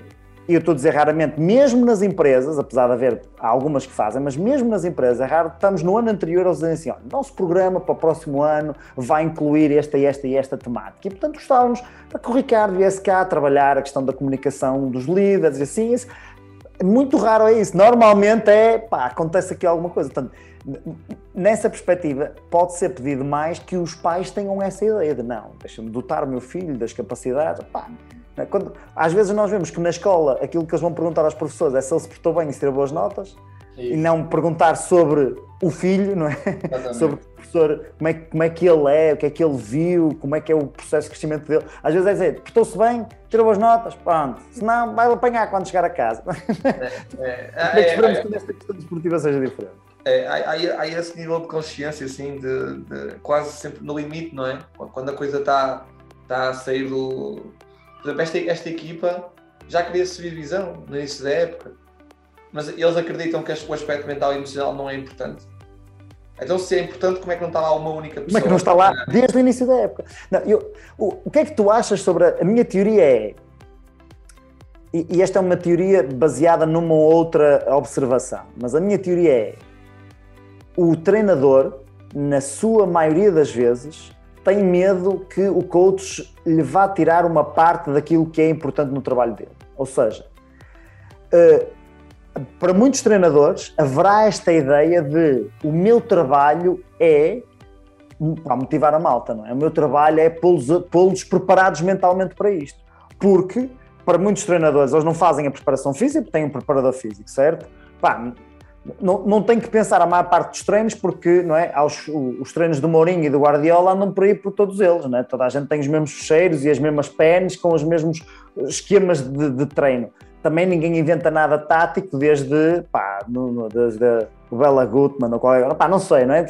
e eu estou a dizer raramente, mesmo nas empresas, apesar de haver algumas que fazem, mas mesmo nas empresas, é raro, estamos no ano anterior eles dizem assim, olha, nosso programa para o próximo ano vai incluir esta, esta e esta temática. E, portanto, gostávamos que o Ricardo viesse cá trabalhar a questão da comunicação dos líderes e assim, isso, muito raro é isso. Normalmente é, pá, acontece aqui alguma coisa. Portanto, nessa perspectiva, pode ser pedido mais que os pais tenham essa ideia de não, deixa-me dotar o meu filho das capacidades, pá? Quando, às vezes nós vemos que na escola aquilo que eles vão perguntar aos professores é se ele se portou bem e se tirou boas notas Isso. e não perguntar sobre o filho, não é? Exatamente. Sobre o professor, como é, como é que ele é, o que é que ele viu, como é que é o processo de crescimento dele. Às vezes é dizer, portou-se bem, tirou boas notas, pronto. Se não, vai apanhar quando chegar a casa. É, é, é, é, esperamos que nesta questão desportiva seja diferente. É, há, há, esse nível de consciência, assim, de, de, quase sempre no limite, não é? Quando a coisa está tá a sair do, esta, esta equipa já queria subir divisão no início da época, mas eles acreditam que o aspecto mental e emocional não é importante. Então, se é importante, como é que não está lá uma única pessoa? Como é que não está lá desde o início da época? Não, eu, o, o que é que tu achas sobre. A, a minha teoria é. E, e, esta é uma teoria baseada numa outra observação, mas a minha teoria é. O treinador, na sua maioria das vezes, tem medo que o coach lhe vá tirar uma parte daquilo que é importante no trabalho dele. Ou seja, eh, para muitos treinadores haverá esta ideia de o meu trabalho é para motivar a malta, não é? O meu trabalho é pô-los preparados mentalmente para isto. Porque, para muitos treinadores, eles não fazem a preparação física, têm um preparador físico, certo? Pá, não, não tem que pensar a maior parte dos treinos, porque não é, Aos, os treinos do Mourinho e do Guardiola andam por aí por todos eles, não é? toda a gente tem os mesmos fecheiros e as mesmas pens com os mesmos esquemas de, de treino. Também ninguém inventa nada tático desde, pá, no, desde o Bela Gutmann ou qualquer, pá, não sei, não é?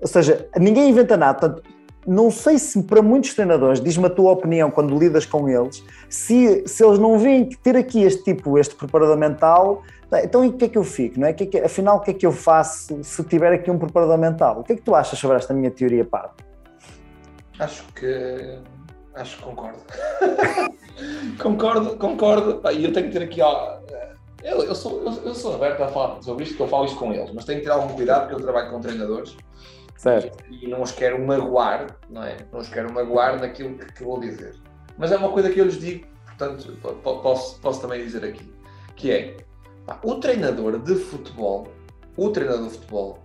Ou seja, ninguém inventa nada, portanto, não sei se para muitos treinadores, diz-me a tua opinião quando lidas com eles, se, se eles não veem ter aqui este tipo, este preparador mental, então, e o que é que eu fico? Não é? Que é que, afinal, o que é que eu faço se tiver aqui um preparador mental? O que é que tu achas sobre esta minha teoria, Pá? Acho que. Acho que concordo. concordo, concordo. E eu tenho que ter aqui. Ó, eu, eu, sou, eu, eu, sou aberto a falar sobre isto, que eu falo isto com eles, mas tenho que ter algum cuidado porque eu trabalho com treinadores. Certo. E, não os quero magoar, não é? Não os quero magoar naquilo que, que vou dizer. Mas é uma coisa que eu lhes digo, portanto, posso, posso também dizer aqui, que é o treinador de futebol, o treinador de futebol,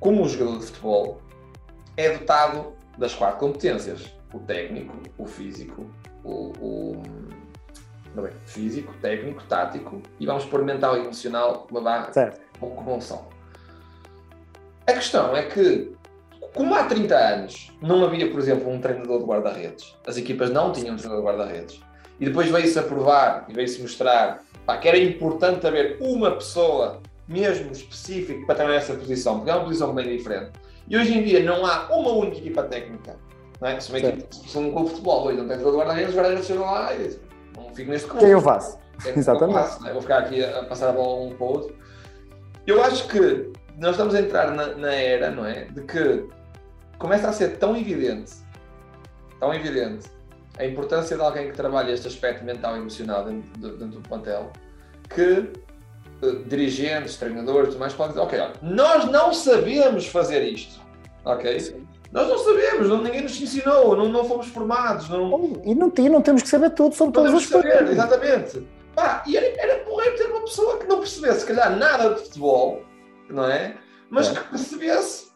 como o jogador de futebol, é dotado das quatro competências: o técnico, o físico, o, o bem, físico, técnico, tático e vamos pôr mental e emocional uma barra certo. com só. A questão é que, como há 30 anos não havia, por exemplo, um treinador de guarda-redes, as equipas não tinham um treinador de guarda-redes, e depois veio-se a provar e veio-se mostrar pá, que era importante haver uma pessoa mesmo específica para trabalhar essa posição, porque é uma posição bem diferente. E hoje em dia não há uma única equipa técnica. Não é? Se, uma equipa, se um clube de futebol hoje não tem todo guarda-redes, os guarda-redes chegam lá e dizem, não fico neste clube. Quem eu faço? É Exatamente. Eu faço, é? Vou ficar aqui a, passar a bola um para o outro. Eu acho que nós estamos a entrar na, na era, não é? De que começa a ser tão evidente, tão evidente, a importância de alguém que trabalha este aspecto mental e emocional dentro, dentro do plantel, que uh, dirigentes, treinadores, tudo mais podem dizer, ok, olha, nós não sabemos fazer isto, ok? Sim. Nós não sabemos, não, ninguém nos ensinou, não, não fomos formados. Não... E, não, e não temos que saber tudo sobre todas as coisas. Exatamente. Pá, e era, era porreiro ter uma pessoa que não percebesse, se calhar, nada de futebol, não é? Mas é. que percebesse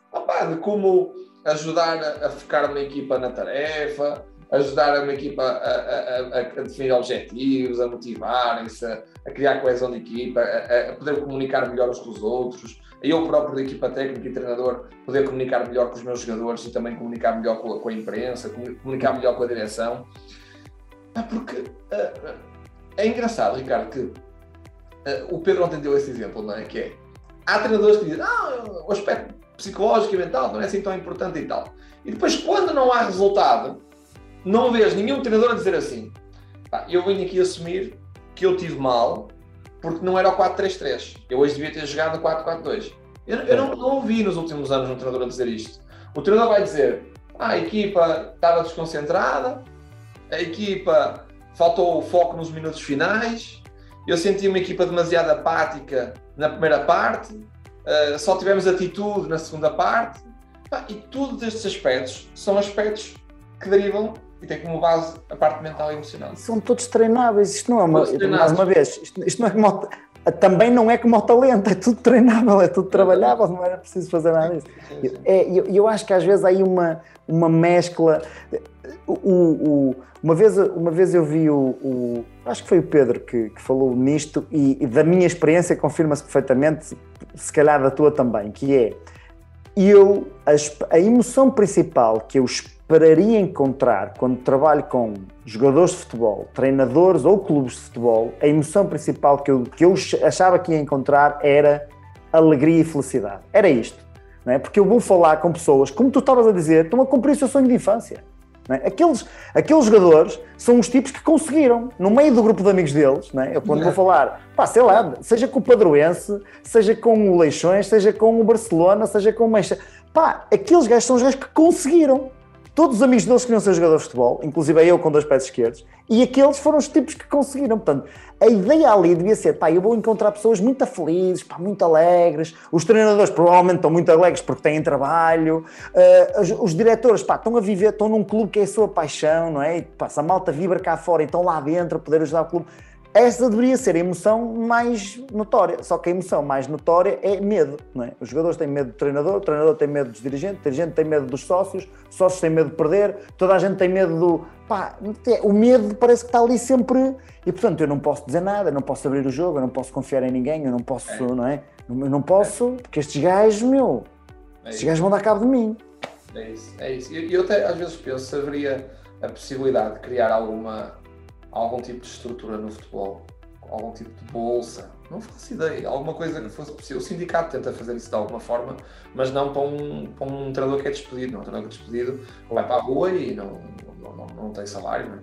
de como ajudar a, a focar uma equipa na tarefa, ajudar uma equipa a, a, a definir objetivos, a motivarem-se, a, criar coesão de equipa, a, poder comunicar melhor uns com os outros, eu próprio da equipa técnica e treinador poder comunicar melhor com os meus jogadores e também comunicar melhor com a, com a imprensa, comunicar melhor com a direção. Porque uh, é engraçado, Ricardo, que uh, o Pedro ontem deu esse exemplo, não é? Que é, há treinadores que dizem, ah, o aspecto psicológico e mental não é assim tão importante e tal. E depois, quando não há resultado, não vês nenhum treinador a dizer assim, eu venho aqui assumir que eu tive mal porque não era o 4-3-3. Eu hoje devia ter jogado o 4-4-2. Eu, eu não, não, ouvi nos últimos anos um treinador a dizer isto. O treinador vai dizer: ah, a equipa estava desconcentrada, a equipa faltou o foco nos minutos finais, eu senti uma equipa demasiado apática na primeira parte, uh, só tivemos atitude na segunda parte. e todos estes aspectos são aspectos que derivam e têm como base a parte mental e emocional. São todos treináveis. Isto não é uma. Mais uma vez, isto, isto não é como também não é como o talento, é tudo treinável, é tudo trabalhável, não era preciso fazer nada disso. E é, eu, eu, acho que às vezes há aí uma, uma mescla. O, o, uma, vez, uma vez eu vi o, o Acho que foi o Pedro que, que falou nisto, e, e, da minha experiência confirma-se perfeitamente, se calhar da tua também, que é eu, a, a emoção principal que eu esperaria encontrar quando trabalho com jogadores de futebol, treinadores ou clubes de futebol, a emoção principal que eu, que eu achava que ia encontrar era alegria e felicidade. Era isto. Não é? Porque eu vou falar com pessoas, como tu estavas a dizer, estão a cumprir o seu sonho de infância. É? Aqueles, aqueles jogadores são os tipos que conseguiram, no meio do grupo de amigos deles, é? eu quando vou falar, pá, sei lá, seja com o Padroense, seja com o Leixões, seja com o Barcelona, seja com o Manchester, pá, aqueles gajos são os gajos que conseguiram. Todos os amigos deles queriam ser jogadores de futebol, inclusive eu com dois pés esquerdos, e aqueles foram os tipos que conseguiram. Portanto, a ideia ali devia ser, pá, eu vou encontrar pessoas muito felizes, pá, muito alegres, os treinadores provavelmente estão muito alegres porque têm trabalho, uh, os, os, diretores, pá, estão a viver, estão num clube que é a sua paixão, não é? E, pá, se a malta vibra cá fora e estão lá dentro a poder ajudar o clube, essa deveria ser a emoção mais notória, só que a emoção mais notória é medo. Não é? Os jogadores têm medo do treinador, o treinador tem medo dos dirigentes, o dirigente tem medo dos sócios, os sócios têm medo de perder, toda a gente tem medo do. Pá, o medo parece que está ali sempre. E portanto eu não posso dizer nada, eu não posso abrir o jogo, eu não posso confiar em ninguém, eu não posso, é. não é? Eu não posso, porque estes gajos, meu, é estes gajos vão dar cabo de mim. É isso, é isso. E eu, eu até às vezes penso se haveria a possibilidade de criar alguma algum tipo de estrutura no futebol, algum tipo de bolsa, não faço ideia, alguma coisa que fosse possível. O sindicato tenta fazer isso de alguma forma, mas não para um, para um treinador que é despedido. Não, um treinador que é despedido vai para a rua e não, não, não, não tem salário.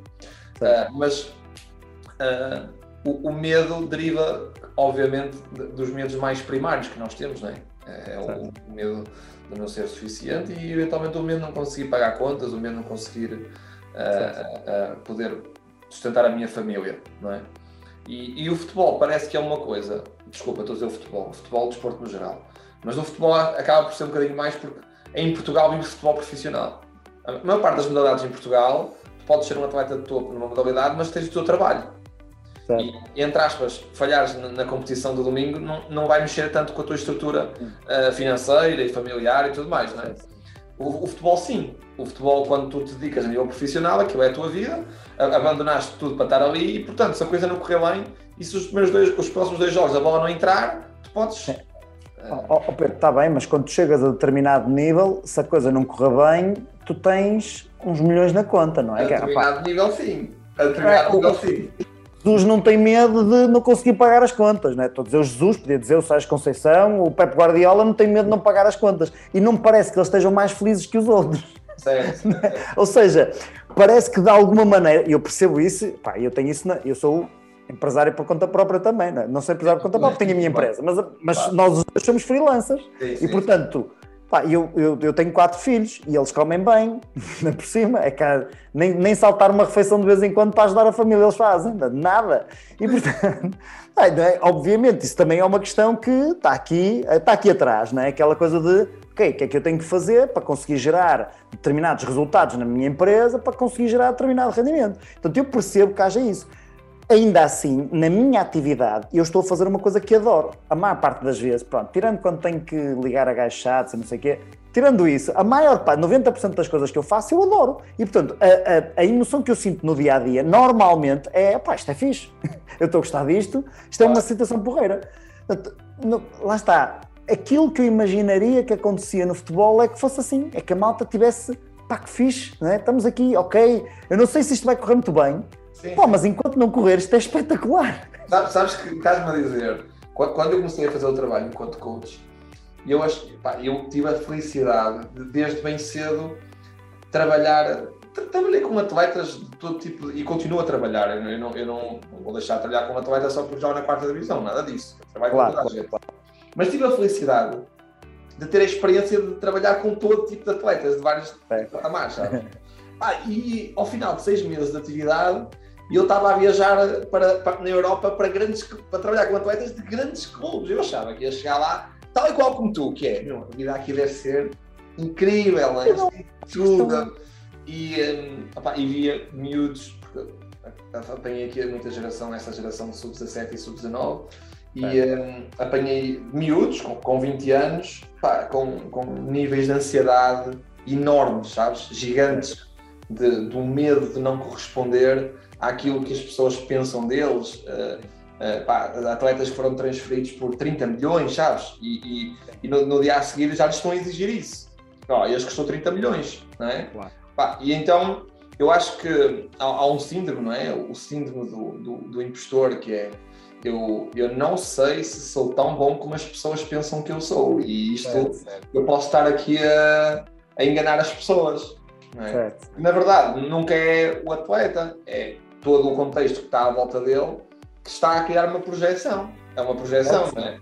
É? uh, mas uh, o, o, medo deriva, obviamente, dos medos mais primários que nós temos, não é? É o, o medo de não ser suficiente e, eventualmente, o medo de não conseguir pagar contas, o medo de não conseguir uh, poder sustentar a minha família, não é? E, e, o futebol parece que é uma coisa, desculpa, estou a dizer o futebol, o futebol, o desporto no geral, mas o futebol acaba por ser um bocadinho mais porque em Portugal vive futebol profissional. A maior parte das modalidades em Portugal, tu podes ser um atleta de topo numa modalidade, mas tens o teu trabalho. Certo. E, entre aspas, falhares na, na, competição do domingo não, não vai mexer tanto com a tua estrutura uh, financeira e familiar e tudo mais, não é? O, o, futebol, sim. O futebol, quando tu te dedicas a nível profissional, aquilo é a tua vida, abandonaste tudo para estar ali e, portanto, se a coisa não correr bem e se os, primeiros dois, os próximos dois jogos a bola não entrar, tu podes. É. Oh, oh, Pedro, está bem, mas quando tu chegas a determinado nível, se a coisa não correr bem, tu tens uns milhões na conta, não é? A determinado nível, sim. A determinado é, nível, sim. Jesus não tem medo de não conseguir pagar as contas, não é? Estou a dizer o Jesus, podia dizer o Sérgio Conceição, o Pep Guardiola não tem medo de não pagar as contas. E não me parece que eles estejam mais felizes que os outros. Certo. É? Ou seja, parece que de alguma maneira, eu percebo isso, pá, eu tenho isso, na, eu sou empresário por conta própria também, não, é? não sou empresário por conta própria, tenho a minha empresa, mas, mas nós somos freelancers sim, sim, e portanto Pá, eu, eu, eu, tenho quatro filhos e eles comem bem, por cima, é que nem, nem saltar uma refeição de vez em quando para ajudar a família eles fazem, nada. E portanto, é? obviamente, isso também é uma questão que está aqui, está aqui atrás, não é? Aquela coisa de, o que é que eu tenho que fazer para conseguir gerar determinados resultados na minha empresa, para conseguir gerar determinado rendimento. Portanto, eu percebo que haja isso ainda assim, na minha atividade, eu estou a fazer uma coisa que adoro. A maior parte das vezes, pronto, tirando quando tenho que ligar a gajos chatos e não sei o quê, tirando isso, a maior parte, 90% das coisas que eu faço, eu adoro. E, portanto, a, a, a emoção que eu sinto no dia a dia, normalmente, é pá, isto é fixe. eu estou a gostar disto, isto é uma situação porreira. Portanto, no, lá está. Aquilo que eu imaginaria que acontecia no futebol é que fosse assim, é que a malta tivesse, pá, que fixe, não é? estamos aqui, ok. Eu não sei se isto vai correr muito bem, sim, pô, mas enquanto não correr, isto é espetacular. Sabes, sabes que estás-me a dizer, quando eu comecei a fazer o trabalho enquanto coach, eu, acho, pá, eu tive a felicidade de, desde bem cedo, trabalhar. Trabalhei com atletas de todo tipo e continuo a trabalhar. Eu não, eu não, vou deixar de trabalhar com atletas só porque jogo na quarta divisão, nada disso. Eu trabalho claro, com toda a gente. Claro. Mas tive a felicidade de ter a experiência de trabalhar com todo tipo de atletas, de vários patamares, sabe? ah, e ao final de seis meses de atividade, eu estava a viajar para, para, na Europa para, grandes, para trabalhar com atletas de grandes clubes. Eu achava que ia chegar lá tal e qual como tu, que é, a vida aqui deve ser incrível, né? tudo. E, um, opa, e via miúdos, porque apanhei aqui muita geração, essa geração de sub-17 e sub-19, e um, apanhei miúdos com, com 20 anos, pá, com, com níveis de ansiedade enormes, sabes? Gigantes, de, do medo de não corresponder àquilo que as pessoas pensam deles. Uh, Uh, pá, atletas que foram transferidos por 30 milhões, sabes? E, e, e no, no, dia a seguir já lhes estão a exigir isso. Ó, eles custou 30 milhões, não é? Claro. Pá, e então eu acho que há, há, um síndrome, não é? O síndrome do, do, do, impostor, que é eu, eu não sei se sou tão bom como as pessoas pensam que eu sou. E isto certo, certo. eu posso estar aqui a, a enganar as pessoas. É? Na verdade, nunca é o atleta, é todo o contexto que está à volta dele que está a criar uma projeção. É uma projeção, é, não é?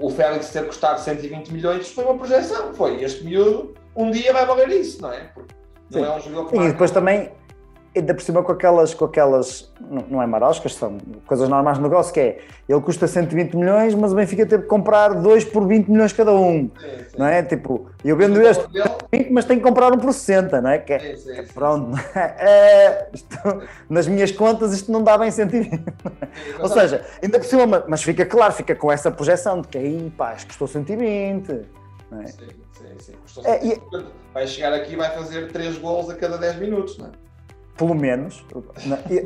O Félix ter custado 120 milhões foi uma projeção. Foi este miúdo, um dia vai valer isso, não é? Porque não é um jogador que. Sim, e depois também ainda por cima com aquelas, com aquelas, não é maroscas, são coisas normais de negócio, que é, ele custa 120 milhões, mas o Benfica teve que comprar dois por 20 milhões cada um, sim, sim. não é? Tipo, eu vendo este por 20, mas tenho que comprar um por 60, não é? Que, é, sim, pronto, é, isto, nas minhas contas isto não dá bem 120. Ou seja, ainda por cima, mas fica claro, fica com essa projeção de que aí, pá, custou 120, não é? Sim, sim, sim. Custou 120. É, e... Vai chegar aqui e vai fazer 3 gols a cada 10 minutos, não é? Pelo menos,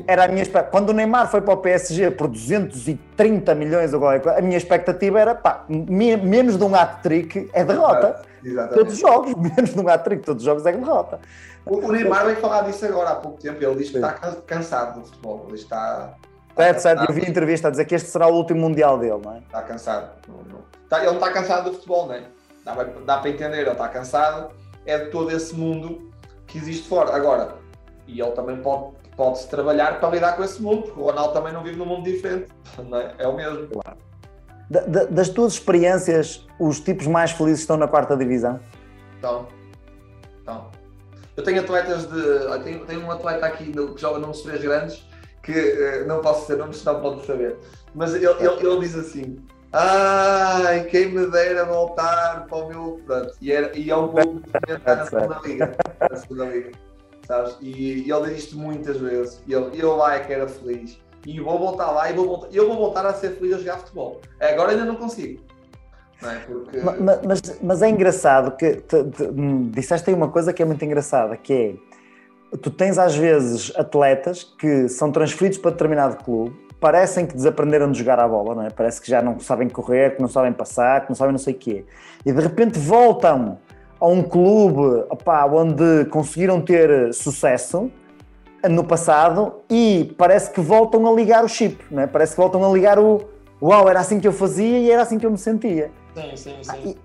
era a minha quando o Neymar foi para o PSG por 230 milhões agora, a minha expectativa era pá, me, menos de um hat-trick é derrota. Exatamente. Todos os jogos, menos de um hat-trick, todos os jogos é derrota. O, o Neymar veio falar disso agora há pouco tempo, ele diz que está cansado do futebol, ele está... Certo, certo, eu vi a entrevista a dizer que este será o último Mundial dele, não é? Está cansado. Está, ele não está cansado do futebol, não é? Dá, dá para entender, ele está cansado, é de todo esse mundo que existe fora. Agora, e ele também pode, pode se trabalhar para lidar com esse mundo, porque o Ronaldo também não vive num mundo diferente, é? é? o mesmo. Claro. Da, da, das tuas experiências, os tipos mais felizes estão na quarta divisão? Estão. Estão. Eu tenho atletas de. Eu tenho, tenho um atleta aqui que joga num dos três grandes que uh, não posso dizer nomes, senão pode saber. Mas ele, ele, ele, diz assim: Ai, quem me dera voltar para o meu. Pronto, e, era, e é um bom na segunda liga. Na segunda liga sabes? E, e ele diz isto muitas vezes. E ele, eu lá é que era feliz. E vou voltar lá e vou voltar, eu vou voltar a ser feliz a jogar futebol. Agora ainda não consigo. Não é? Porque... mas, mas, mas, é engraçado que te, te, disseste aí uma coisa que é muito engraçada, que é tu tens às vezes atletas que são transferidos para determinado clube, parecem que desaprenderam de jogar a bola, não é? Parece que já não sabem correr, que não sabem passar, que não sabem não sei o quê. E de repente voltam a um clube opá, onde conseguiram ter sucesso no passado e parece que voltam a ligar o chip, não é? parece que voltam a ligar o uau, era assim que eu fazia e era assim que eu me sentia. Sim, sim, sim.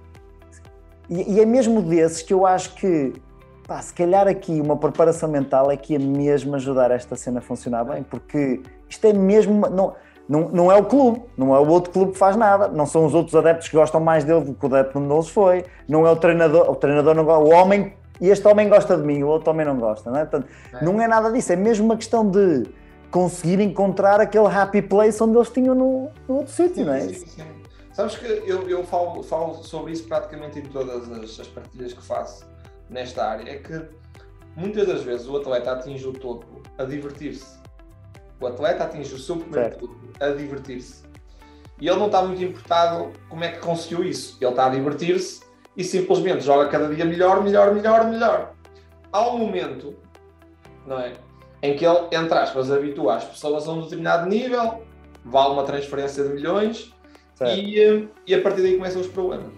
e, e, é mesmo desses que eu acho que pá, se calhar aqui uma preparação mental é que ia mesmo ajudar esta cena a funcionar bem, porque isto é mesmo. Não, não, não é o clube, não é o outro clube que faz nada, não são os outros adeptos que gostam mais dele do que o adepto onde eles foi, não é o treinador, o treinador não gosta, o homem, e este homem gosta de mim, o outro homem não gosta, não é? Portanto, é. não é nada disso, é mesmo uma questão de conseguir encontrar aquele happy place onde eles tinham no, no outro sítio, não é? Sim, sim. Sabes que eu, eu falo, falo sobre isso praticamente em todas as, as partilhas que faço nesta área, é que muitas das vezes o atleta atinge o topo a divertir-se o atleta atinge o seu primeiro topo a divertir-se. E ele não está muito importado como é que conseguiu isso. Ele está a divertir-se e simplesmente joga cada dia melhor, melhor, melhor, melhor. Há um momento, não é? Em que ele, entre aspas, habitua as pessoas a um determinado nível, vale uma transferência de milhões e, eh, e a partir daí começam os problemas.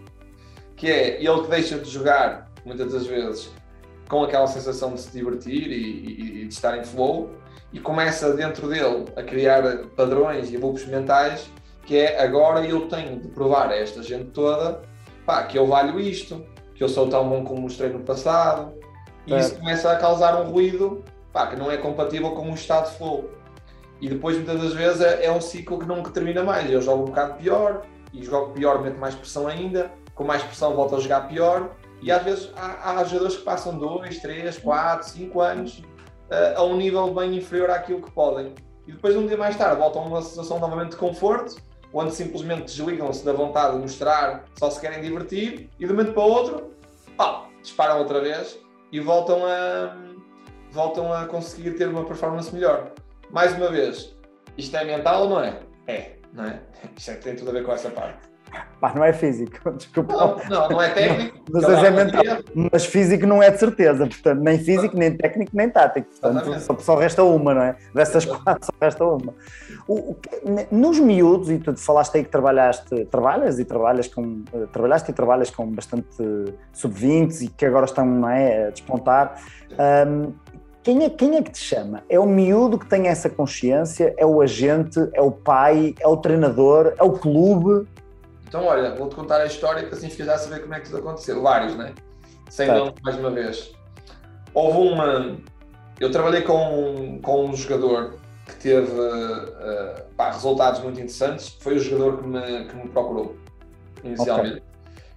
Que é ele que deixa de jogar, muitas das vezes, com aquela sensação de se divertir e, e, e de estar em flow, e começa dentro dele a criar padrões e loops mentais que é agora eu tenho de provar a esta gente toda pá, que eu valho isto, que eu sou tão bom como mostrei no passado, e é. isso começa a causar um ruído pá, que não é compatível com o estado de flow. E depois, muitas das vezes, é, é um ciclo que nunca termina mais. Eu jogo um bocado pior, e jogo pior, meto mais pressão ainda, com mais pressão volto a jogar pior, e às vezes há, há jogadores que passam 2, 3, 4, 5 anos uh, a um nível bem inferior àquilo que podem. E depois, um dia mais tarde, voltam a uma situação novamente de conforto, onde simplesmente desligam-se da vontade de mostrar, só se querem divertir, e de um momento para o outro, pá, disparam outra vez e voltam a, voltam a conseguir ter uma performance melhor. Mais uma vez, isto é mental ou não é? É, não é? Isto é que tem tudo a ver com essa parte. Pá, não é físico, desculpa. Não, não, não é técnico. Mas, é mental, mas físico não é de certeza, portanto, nem físico, nem técnico, nem tático. Portanto, só, só, resta uma, não é? Dessas quatro, só resta uma. O, o, nos miúdos, e tu falaste aí que trabalhaste, trabalhas e trabalhas com, eh, trabalhaste e trabalhas com bastante sub-20 e que agora estão não é, a despontar. Um, quem é, quem é que te chama? É o miúdo que tem essa consciência? É o agente? É o pai? É o treinador? É o clube? Então, olha, vou-te contar a história que assim ficas já a saber como é que isso aconteceu. Vários, né? Sem tá. mais uma vez. Houve uma. Eu trabalhei com, com um jogador que teve uh, pá, resultados muito interessantes. Foi o jogador que me, que me procurou, inicialmente. Okay.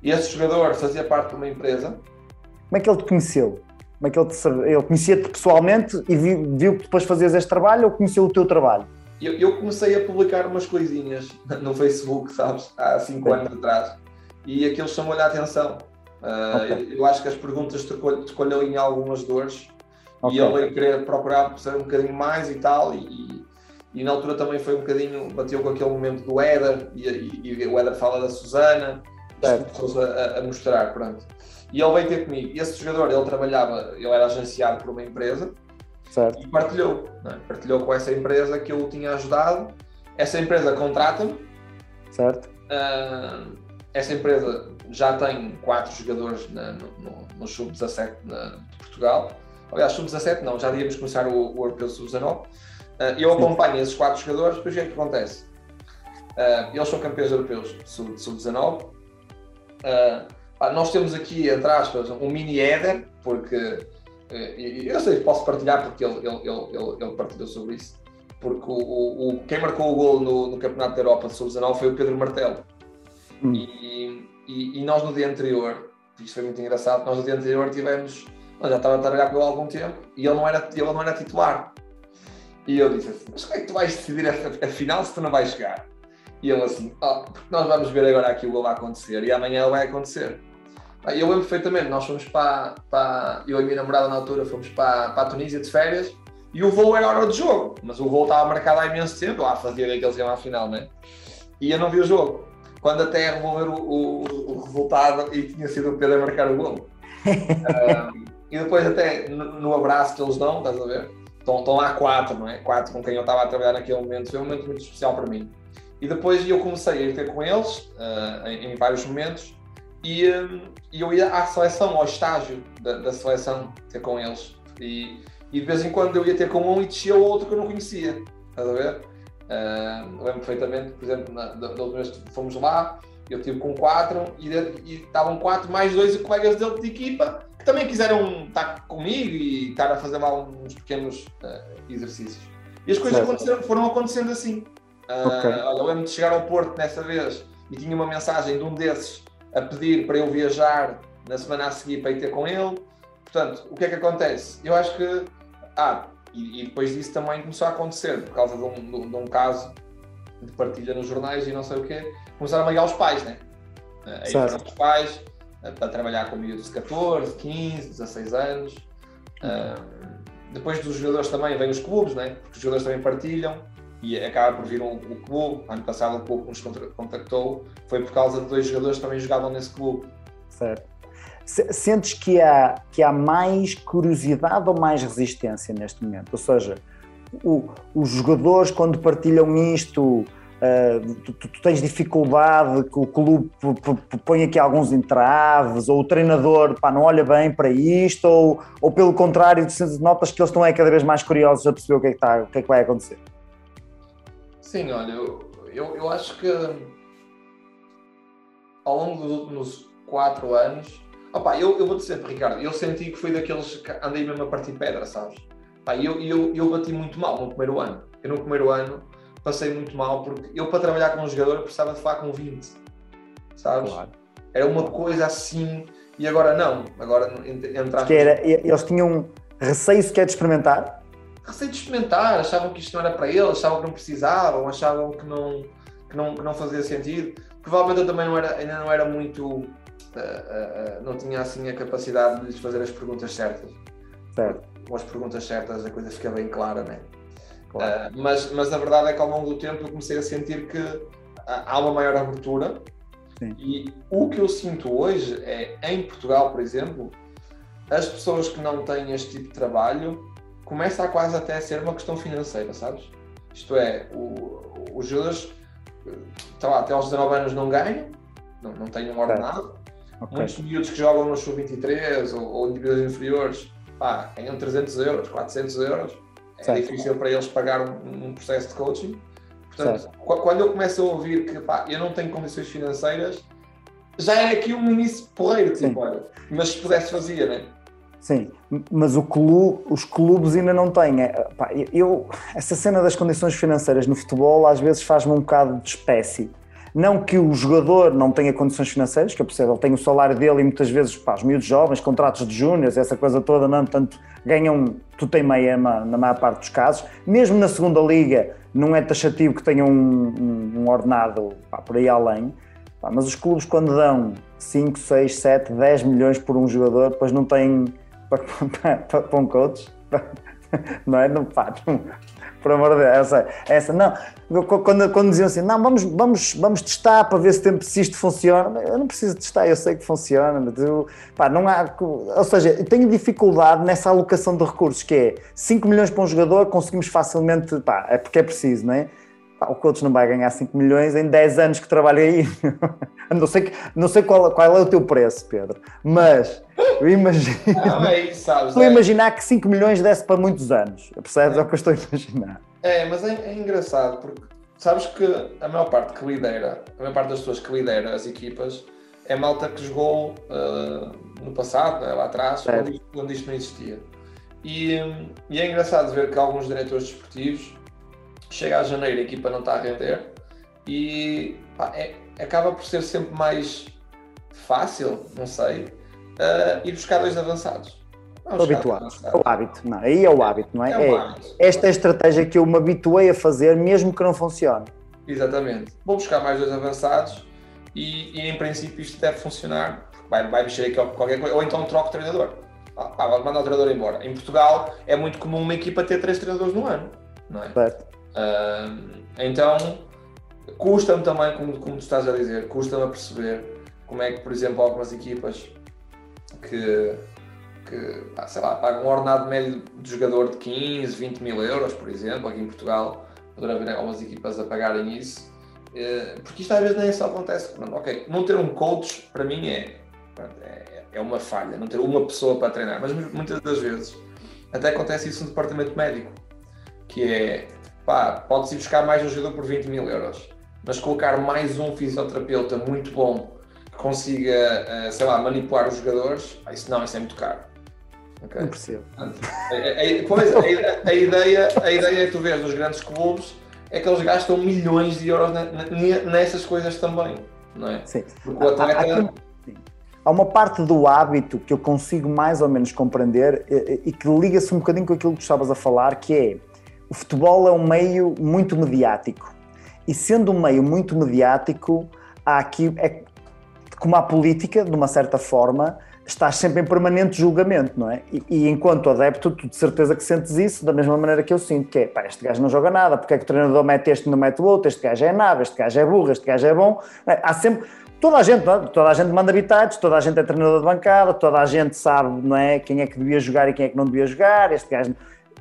E esse jogador fazia parte de uma empresa. Como é que ele te conheceu? Como é que ele, te, ele conhecia-te pessoalmente e viu, viu que depois fazias este trabalho ou conheceu o teu trabalho? Eu, eu, comecei a publicar umas coisinhas no Facebook, sabes, há 5 anos atrás, e aquilo chamou-lhe a atenção. Uh, okay. eu, eu, acho que as perguntas escolheu em algumas dores okay. e ele querer procurar saber um bocadinho mais e tal, e, e, na altura também foi um bocadinho, bateu com aquele momento do Éder, e, e, e o Éder fala da Susana, começou a, a, mostrar, pronto. E ele veio ter comigo. Esse jogador, ele trabalhava, ele era agenciado por uma empresa, Certo. E partilhou, é? partilhou com essa empresa que eu o tinha ajudado. Essa empresa contrata-me. Certo. Uh, essa empresa já tem quatro jogadores na, no, no, no Sub-17 de Portugal. Aliás, Sub-17 não, já devíamos começar o, o Europeu Sub-19. Uh, eu acompanho esses quatro jogadores, depois o que é que acontece? Uh, eles são campeões europeus de Sub-19. nós temos aqui, entre aspas, um mini Éder, porque eu sei, posso partilhar porque ele, ele, ele, ele partilhou sobre isso. Porque o, o, quem marcou o gol no, no Campeonato da Europa de Sub-19 foi o Pedro Martelo. Hum. E, e, e, nós no dia anterior, isto foi muito engraçado, nós no dia anterior tivemos, nós já estava a trabalhar com ele há algum tempo e ele não era, ele não era titular. E eu disse assim, mas como é que tu vais decidir a, a final se tu não vais chegar? E ele assim, oh, porque nós vamos ver agora aqui o gol vai acontecer e amanhã ele vai acontecer. Eu lembro perfeitamente, nós fomos para, para eu e a minha namorada na altura fomos para, para a Tunísia de férias e o voo era hora do jogo, mas o voo estava marcado há imenso tempo, lá fazia ver que eles iam à final, né? E eu não vi o jogo. Quando até vou ver o, o, o, resultado e tinha sido o Pedro a marcar o gol. um, e depois até no, no, abraço que eles dão, estás a ver? Estão, estão lá quatro, não é? Quatro com quem eu estava a trabalhar naquele momento, foi um momento muito especial para mim. E depois eu comecei a ir ter com eles uh, em, em vários momentos e, e eu ia à seleção, ao estágio da, da seleção, ter com eles. E, e, de vez em quando eu ia ter com um e descia o outro que eu não conhecia. Estás a ver? Uh, lembro perfeitamente, por exemplo, na, da, da última vez que fomos lá, eu estive com quatro e, e estavam quatro mais dois colegas dele de equipa que também quiseram estar comigo e estar a fazer lá uns pequenos uh, exercícios. E as coisas aconteceram, foram acontecendo assim. Uh, okay. Olha, eu lembro de chegar ao Porto nessa vez e tinha uma mensagem de um desses a pedir para eu viajar na semana a seguir para ir ter com ele. Portanto, o que é que acontece? Eu acho que. Ah, e, e depois disso também começou a acontecer, por causa de um, de, de um, caso de partilha nos jornais e não sei o quê, começaram a ligar os pais, né? Aí foram os pais para trabalhar com miúdos de 14, 15, 16 anos. Uh, depois dos jogadores também vêm os clubes, né? Porque os jogadores também partilham e acaba por vir um, o clube. Ano passado o clube nos contactou foi por causa de dois jogadores que também jogavam nesse clube. Certo. Sentes que há, que há mais curiosidade ou mais resistência neste momento? Ou seja, o, os jogadores, quando partilham isto, uh, tu, tu, tens dificuldade que o clube põe aqui alguns entraves, ou o treinador pá, não olha bem para isto, ou, ou pelo contrário, notas que eles estão é cada vez mais curiosos a perceber o que é que, está, o que, é que vai acontecer? Sim, olha, eu, eu, eu acho que ao longo dos últimos quatro anos, opa, eu, eu vou dizer sempre, Ricardo, eu senti que fui daqueles que andei mesmo a partir pedra, sabes? Pá, eu, eu, eu bati muito mal no primeiro ano. Eu no primeiro ano passei muito mal porque eu para trabalhar com um jogador precisava de falar com 20, sabes? Claro. Era uma coisa assim e agora não. Agora entraste. Que era, eles tinham receio sequer de experimentar? Receio de experimentar, achavam que isto não era para eles, achavam que não precisavam, achavam que não, que não, que não fazia sentido. Provavelmente eu também não era, ainda não era muito. Uh, uh, uh, não tinha assim a capacidade de lhes fazer as perguntas certas. Certo. Com as perguntas certas a coisa fica bem clara, né? Claro. mas, mas a verdade é que ao longo do tempo eu comecei a sentir que há uma maior abertura. Sim. E o que eu sinto hoje é, em Portugal, por exemplo, as pessoas que não têm este tipo de trabalho começa a quase até a ser uma questão financeira, sabes? Isto é, o, o Judas lá, até aos 19 anos não ganham, não, não têm um ordenado. Okay. Muitos miúdos que jogam no Sub-23 ou, ou divisões inferiores pá, ganham 300 euros, 400 euros. É certo. difícil para eles pagar um, um processo de coaching. Portanto, certo. quando eu começo a ouvir que pá, eu não tenho condições financeiras, já é aqui um início porreiro, tipo, olha, mas se pudesse fazia, né? Sim, mas os clubes ainda não têm. É, eu, essa cena das condições financeiras no futebol às vezes faz-me um bocado de espécie. Não que o jogador não tenha condições financeiras, que eu percebo, ele tem o salário dele e muitas vezes, pá, os miúdos jovens, contratos de júniores, essa coisa toda, não, portanto, ganham, tu tem meia na maior parte dos casos. Mesmo na segunda liga, não é taxativo que tenham um, um, um ordenado pá, por aí além. Pá, mas os clubes, quando dão 5, 6, 7, 10 milhões por um jogador, depois não têm para, para, para um coach, não é? Não, pá, não, por amor de Deus, essa, essa não. Quando, quando diziam assim, não, vamos, vamos, vamos testar para ver se, tempo, se isto funciona, eu não preciso testar, eu sei que funciona, mas eu, pá, não há, ou seja, eu tenho dificuldade nessa alocação de recursos, que é 5 milhões para um jogador, conseguimos facilmente, pá, é porque é preciso, não é? O coach não vai ganhar 5 milhões em 10 anos que trabalha aí. não sei, não sei qual, qual é o teu preço, Pedro, mas eu imagino. É sabes, estou é. a imaginar que 5 milhões desse para muitos anos. Percebes? É, é o que eu estou a imaginar. É, mas é, é, engraçado porque sabes que a maior parte que lidera, a maior parte das pessoas que lidera as equipas é malta que jogou uh, no passado, né, lá atrás, quando isto, quando isto não existia. E, e é engraçado ver que alguns diretores desportivos chega a janeiro a equipa não está a render e pá, é, acaba por ser sempre mais fácil, não sei, uh, ir buscar dois avançados. Estou habituado. É o hábito, não, aí é o hábito, não é? é, é hábito. Esta é a estratégia que eu me habituei a fazer, mesmo que não funcione. Exatamente. Vou buscar mais dois avançados e, e em princípio isto deve funcionar, vai, vai mexer aqui qualquer coisa, ou então troco o treinador. Ah, mandar o treinador embora. Em Portugal é muito comum uma equipa ter três treinadores no ano, não é? Certo. Então, custa-me também, como, como tu estás a dizer, custa-me a perceber como é que, por exemplo, algumas equipas que, que sei lá, pagam um ordenado médio de jogador de 15, 20 mil euros, por exemplo, aqui em Portugal, poderá haver algumas equipas a pagarem isso, uh, porque isto às vezes nem só acontece. Pronto, ok, não ter um coach, para mim, é, é, é uma falha, não ter uma pessoa para treinar, mas muitas das vezes até acontece isso no departamento médico, que é pá, pode-se buscar mais um jogador por 20 mil euros, mas colocar mais um fisioterapeuta muito bom que consiga, uh, sei lá, manipular os jogadores, isso não, isso é muito caro. Okay? Não percebo. Pois, a, a, ideia, a ideia é tu ver nos grandes clubes é que eles gastam milhões de euros nessas coisas também, não é? Sim. Porque o atleta... Há, há, há uma parte do hábito que eu consigo mais ou menos compreender e, e que liga-se um bocadinho com aquilo que tu estavas a falar, que é o futebol é um meio muito mediático. E sendo um meio muito mediático, há aqui, é, como a política, de uma certa forma, estás sempre em permanente julgamento, não é? E, e, enquanto adepto, tu de certeza que sentes isso da mesma maneira que eu sinto, que é, pá, este gajo não joga nada, porque é que o treinador mete este não mete o outro, este gajo é nada, este gajo é burro, este gajo é bom. É? Há sempre, toda a gente, é? toda a gente manda habitados, toda a gente é treinador de bancada, toda a gente sabe não é, quem é que devia jogar e quem é que não devia jogar, este gajo,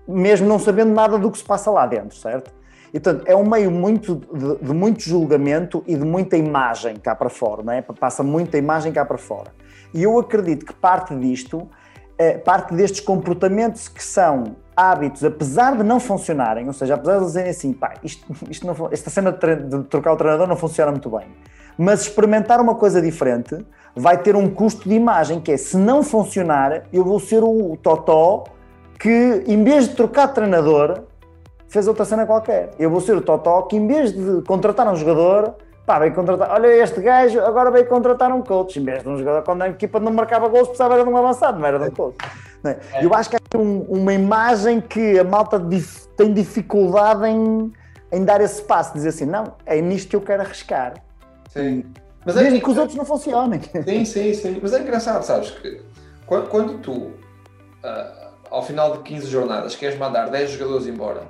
mesmo não sabendo nada do que se passa lá dentro, certo? E, portanto, é um meio muito de, de, muito julgamento e de muita imagem cá para fora, não é? Passa muita imagem cá para fora. E eu acredito que parte disto, é, parte destes comportamentos que são hábitos, apesar de não funcionarem, ou seja, apesar de dizerem assim, pá, isto, isto não, esta cena de, de trocar o treinador não funciona muito bem, mas experimentar uma coisa diferente vai ter um custo de imagem, que é, se não funcionar, eu vou ser o totó que, em vez de trocar de treinador, fez outra cena qualquer. Eu vou ser o Totó que, em vez de contratar um jogador, pá, veio contratar, olha este gajo, agora veio contratar um coach, em vez de um jogador, quando a equipa não marcava gols, precisava era de um avançado, não era de um coach. É? é. Eu acho que é um, uma imagem que a malta dif, tem dificuldade em, em dar esse passo, dizer assim, não, é nisto que eu quero arriscar. Sim. Mas é que, que os outros não funcionem. Sim, sim, sim. Mas é engraçado, sabes, que quando, quando tu, uh, ao final de 15 jornadas, queres mandar 10 jogadores embora,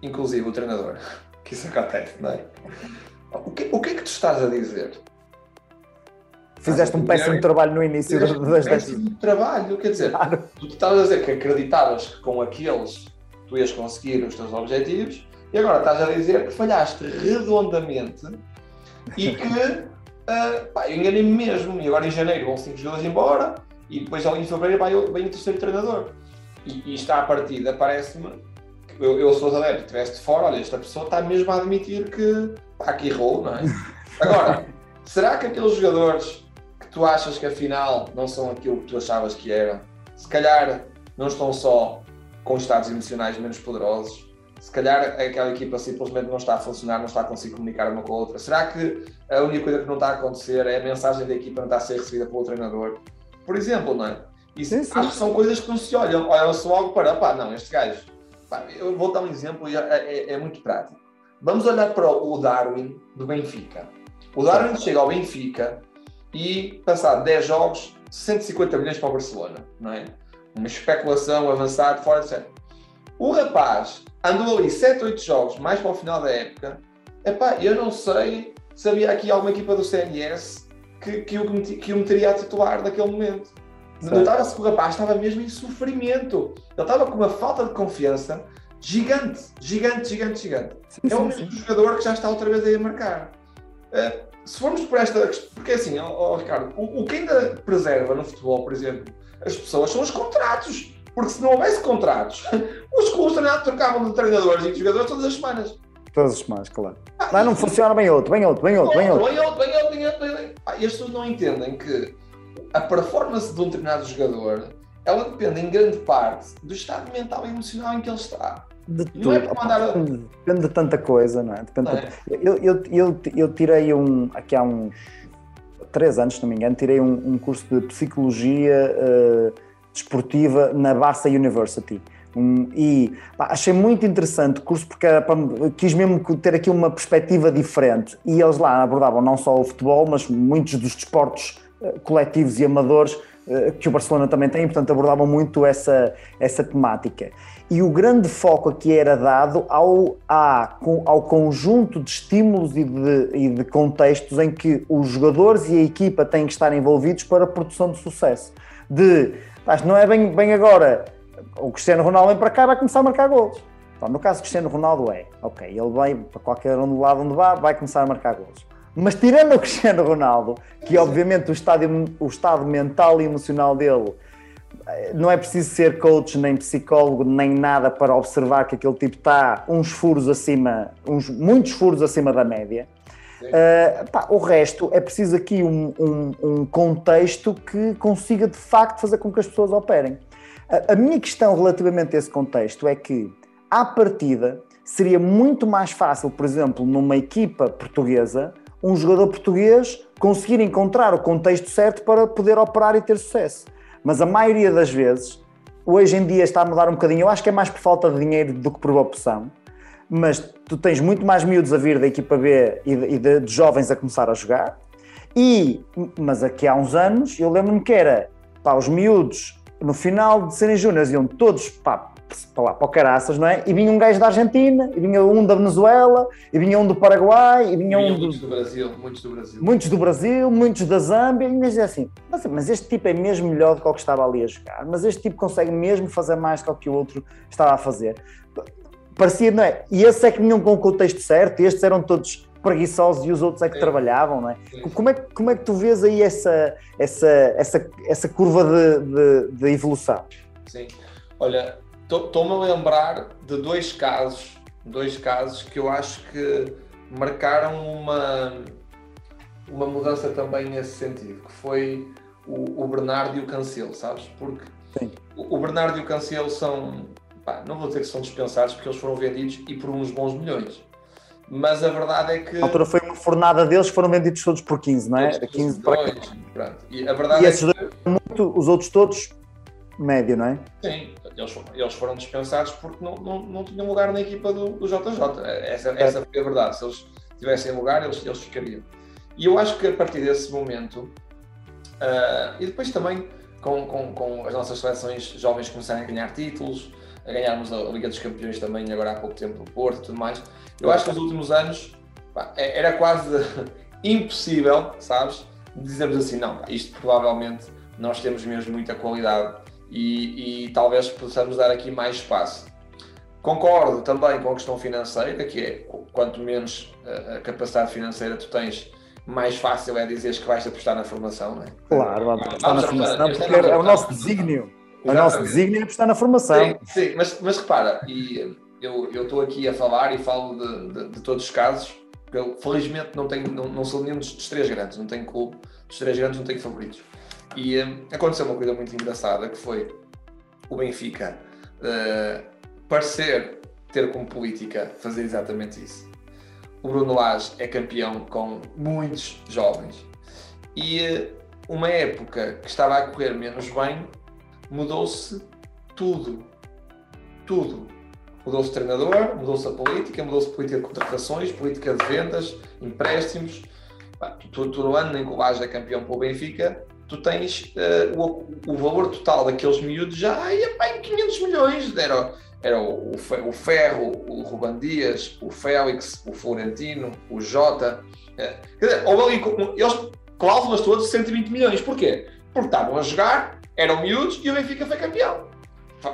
inclusive o treinador, que isso acontece, não é? O que, o que é que tu estás a dizer? Fizeste um péssimo trabalho no início das um péssimo trabalho, quer dizer, claro. tu estavas a dizer que acreditavas que com aqueles tu ias conseguir os teus objetivos e agora estás a dizer que falhaste redondamente e que uh, pá, eu enganei-me mesmo. E agora em janeiro vão cinco jogadores embora e depois início de fevereiro vem o terceiro treinador. E, e está à partida, parece-me eu, eu sou adepto, estiveste fora, olha, esta pessoa está mesmo a admitir que pá, que errou, não é? Agora, será que aqueles jogadores que tu achas que afinal não são aquilo que tu achavas que eram, se calhar não estão só com estados emocionais menos poderosos, se calhar aquela equipa simplesmente não está a funcionar, não está a conseguir comunicar uma com a outra. Será que a única coisa que não está a acontecer é a mensagem da equipa não está a ser recebida pelo treinador? Por exemplo, não é? Isso, sim, sim. acho que são coisas que não se olham. Olham-se logo para, pá, não, este gajo eu vou dar um exemplo e é, é, é, muito prático. Vamos olhar para o Darwin do Benfica. O Darwin chega ao Benfica e, passado 10 jogos, 150 milhões para o Barcelona, não é? Uma especulação avançada, fora de série. O rapaz andou ali 7, 8 jogos, mais para o final da época. Epá, eu não sei se havia aqui alguma equipa do CNS que, que, o, que o meteria a titular naquele momento. Notava-se que o rapaz estava mesmo em sofrimento. Ele estava com uma falta de confiança gigante, gigante, gigante, gigante. Sim, é o mesmo sim. jogador que já está outra vez aí a marcar. Uh, se formos por esta. Porque assim, oh, oh, Ricardo, o, o, que ainda preserva no futebol, por exemplo, as pessoas são os contratos. Porque se não houvesse contratos, os clubes trocavam de treinadores e de jogadores todas as semanas. Todas as semanas, claro. Ah, Mas não funciona bem outro, bem outro, bem outro, bem outro. Bem outro, bem outro, bem outro, bem outro. Ah, e as pessoas não entendem que a performance de um determinado jogador ela depende em grande parte do estado mental e emocional em que ele está. De tudo. É mandar... Depende de tanta coisa, não é? Depende não é? Eu, eu, eu, eu, tirei um, aqui há uns três anos, se não me engano, tirei um, um curso de psicologia uh, desportiva na Barça University. Um, e pá, achei muito interessante o curso porque era, quis mesmo ter aqui uma perspectiva diferente. E eles lá abordavam não só o futebol, mas muitos dos desportos coletivos e amadores uh, que o Barcelona também tem, portanto abordavam muito essa, essa temática e o grande foco aqui era dado ao, ao conjunto de estímulos e de, e de contextos em que os jogadores e a equipa têm que estar envolvidos para a produção de sucesso. De, não é bem, bem agora, o Cristiano Ronaldo vem para cá vai começar a marcar gols. Então, no caso Cristiano Ronaldo é, ok, ele vai para qualquer lado onde vá, vai começar a marcar gols. Mas tirando o Cristiano Ronaldo, que obviamente o estado, o estado mental e emocional dele não é preciso ser coach, nem psicólogo, nem nada para observar que aquele tipo está uns furos acima, uns muitos furos acima da média. Uh, pá, o resto é preciso aqui um, um, um, contexto que consiga de facto fazer com que as pessoas operem. A, a minha questão relativamente a esse contexto é que, à partida, seria muito mais fácil, por exemplo, numa equipa portuguesa, um jogador português conseguir encontrar o contexto certo para poder operar e ter sucesso. Mas a maioria das vezes, hoje em dia está a mudar um bocadinho, eu acho que é mais por falta de dinheiro do que por opção, mas tu tens muito mais miúdos a vir da equipa B e de, e de, de jovens a começar a jogar, e, mas aqui há uns anos eu lembro-me que era, pá, os miúdos no final de serem júniores, iam todos pá, para lá, para o Caraças, não é? E vinha um gajo da Argentina, e vinha um da Venezuela, e vinha um do Paraguai, e vinha um muitos do... do Brasil, muitos do Brasil. Muitos do Brasil, muitos da Zâmbia, e dizia assim, mas, mas, este tipo é mesmo melhor do que o que estava ali a jogar, mas este tipo consegue mesmo fazer mais do que o outro estava a fazer. Parecia, não é? E esse é que vinham com o contexto certo, e estes eram todos preguiçosos e os outros é que Sim. trabalhavam, não é? Como é? Como é que tu vês aí essa, essa, essa, essa curva de, de, de evolução? Sim, olha, Estou-me a lembrar de dois casos, dois casos que eu acho que marcaram uma, uma mudança também nesse sentido, que foi o, o Bernardo e o Cancelo, sabes? Porque Sim. o, Bernardo e o Cancelo são, pá, não vou dizer que são dispensados porque eles foram vendidos e por uns bons milhões. Mas a verdade é que. A altura foi uma fornada deles, foram vendidos todos por 15, não é? 15 para Pronto. E a verdade e é esses que... dois, muito, os outros todos médio, não é? Sim, eles, eles foram dispensados porque não, não, não tinham lugar na equipa do, do JJ. Essa, essa foi a verdade. Se eles tivessem lugar, eles, eles ficariam. E eu acho que a partir desse momento, uh, e depois também com, com, com, as nossas seleções jovens começarem a ganhar títulos, a ganharmos a Liga dos Campeões também, agora há pouco tempo no Porto e tudo mais, eu acho que nos últimos anos pá, é, era quase impossível, sabes, dizermos assim, não, isto provavelmente nós temos mesmo muita qualidade e, e talvez possamos dar aqui mais espaço. Concordo também com a questão financeira, que é quanto menos a capacidade financeira tu tens, mais fácil é dizeres que vais apostar na formação, não é? Claro, vamos apostar na formação, porque é, o nosso desígnio. O nosso desígnio é apostar na formação. Sim, sim mas, mas repara, e eu estou aqui a falar e falo de, de, de todos os casos, eu felizmente não, tenho, não, não sou nenhum dos, dos, três grandes, não tenho clube, dos três grandes não tenho favoritos. E um, aconteceu uma coisa muito engraçada que foi o Benfica uh, parecer ter como política fazer exatamente isso. O Bruno Lage é campeão com muitos jovens e uh, uma época que estava a correr menos bem mudou-se tudo. Tudo. Mudou-se o treinador, mudou-se a política, mudou-se a política de contratações, política de vendas, empréstimos. Tu, tu, no ano em que o Lage é campeão pelo Benfica, tu tens uh, o, o, valor total daqueles miúdos já ia para em 500 milhões. Era, era o, o, Ferro, o Ruban Dias, o Félix, o Florentino, o Jota. Uh, quer dizer, houve ali eles cláusulas todas de 120 milhões. Porquê? Porque estavam a jogar, eram miúdos e o Benfica foi campeão.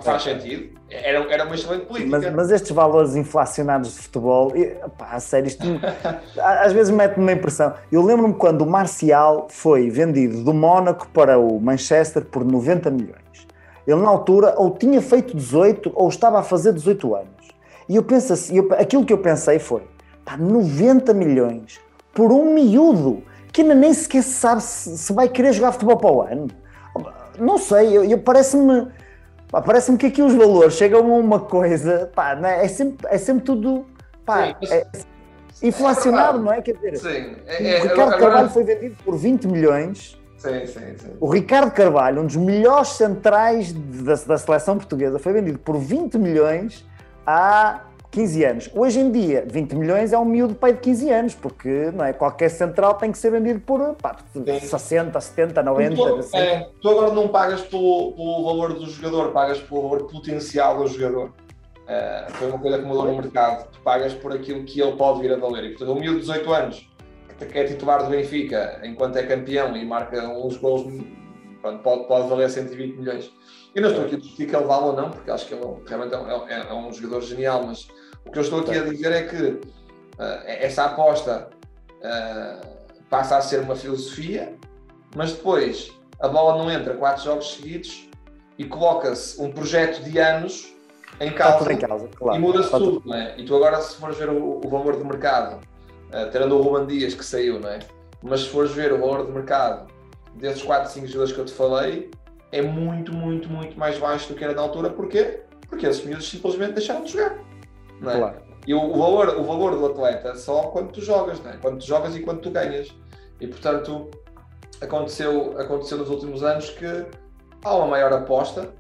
Faz sentido. Era, era uma excelente política. Mas, mas estes valores inflacionados de futebol, pá, a sério, isto às vezes mete-me uma impressão. Eu lembro-me quando o Marcial foi vendido do Mónaco para o Manchester por 90 milhões. Ele, na altura, ou tinha feito 18 ou estava a fazer 18 anos. E eu penso assim, eu, aquilo que eu pensei foi: pá, 90 milhões por um miúdo que ainda nem sequer sabe se, se vai querer jogar futebol para o ano. Não sei, eu, eu parece-me Parece-me que aqui os valores chegam a uma coisa, pá, é? é? sempre, é sempre tudo pá, Sim, é inflacionado, é não é? Quer dizer, sim, é, o Ricardo agora, Carvalho foi vendido por 20 milhões. Sim, sim, sim. O Ricardo Carvalho, um dos melhores centrais da, da seleção portuguesa, foi vendido por 20 milhões há 15 anos. Hoje em dia, 20 milhões é um miúdo pai de 15 anos, porque não é, qualquer central tem que ser vendido por pá, 60, 70, 90. Tu, assim. é, tu agora não pagas pelo, pelo, valor do jogador, pagas pelo valor potencial do jogador. É, foi uma coisa que mudou no mercado. Tu pagas por aquilo que ele pode vir a valer. E, portanto, um miúdo de 18 anos, que é titular do Benfica, enquanto é campeão e marca uns gols, pode, pode valer 120 milhões. Eu não estou aqui a discutir que ele vale ou não, porque acho que ele realmente é um, é, é um jogador genial, mas o que eu estou aqui a dizer é que uh, essa aposta uh, passa a ser uma filosofia, mas depois a bola não entra quatro jogos seguidos e coloca-se um projeto de anos em causa, em causa claro. e muda-se tudo. Não é? E tu agora, se fores ver o, o valor de mercado, uh, tirando o Ruban Dias que saiu, não é? mas se fores ver o valor de mercado desses 4, 5 jogadores que eu te falei, é muito, muito, muito mais baixo do que era na altura. Porquê? Porque esses miúdos simplesmente deixaram de jogar. Não é? Claro. E o, o, valor, o valor do atleta só quando tu jogas, não é? quando tu jogas e quando tu ganhas. E portanto, aconteceu, aconteceu nos últimos anos que há uma maior aposta.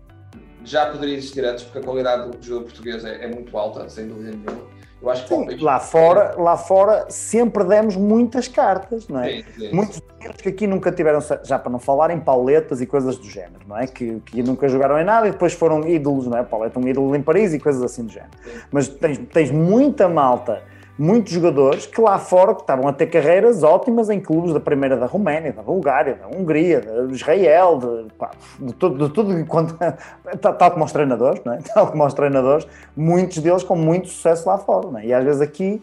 Já poderia existir antes, porque a qualidade do jogo português é, é muito alta, sem dúvida nenhuma. Eu acho que sim, lá, fora, lá fora sempre demos muitas cartas, não é? Sim, sim, Muitos que aqui nunca tiveram, já para não falar em pauletas e coisas do género, não é? Que, que nunca jogaram em nada e depois foram ídolos, não é? Pauleta um ídolo em Paris e coisas assim do género. Mas tens, tens muita malta muitos jogadores que lá fora que estavam a ter carreiras ótimas em clubes da primeira da Roménia, da Bulgária, da Hungria, de Israel, de, pá, de tudo, de tudo quanto, tal como os treinadores, não é? tal como os treinadores, muitos deles com muito sucesso lá fora. É? E às vezes aqui,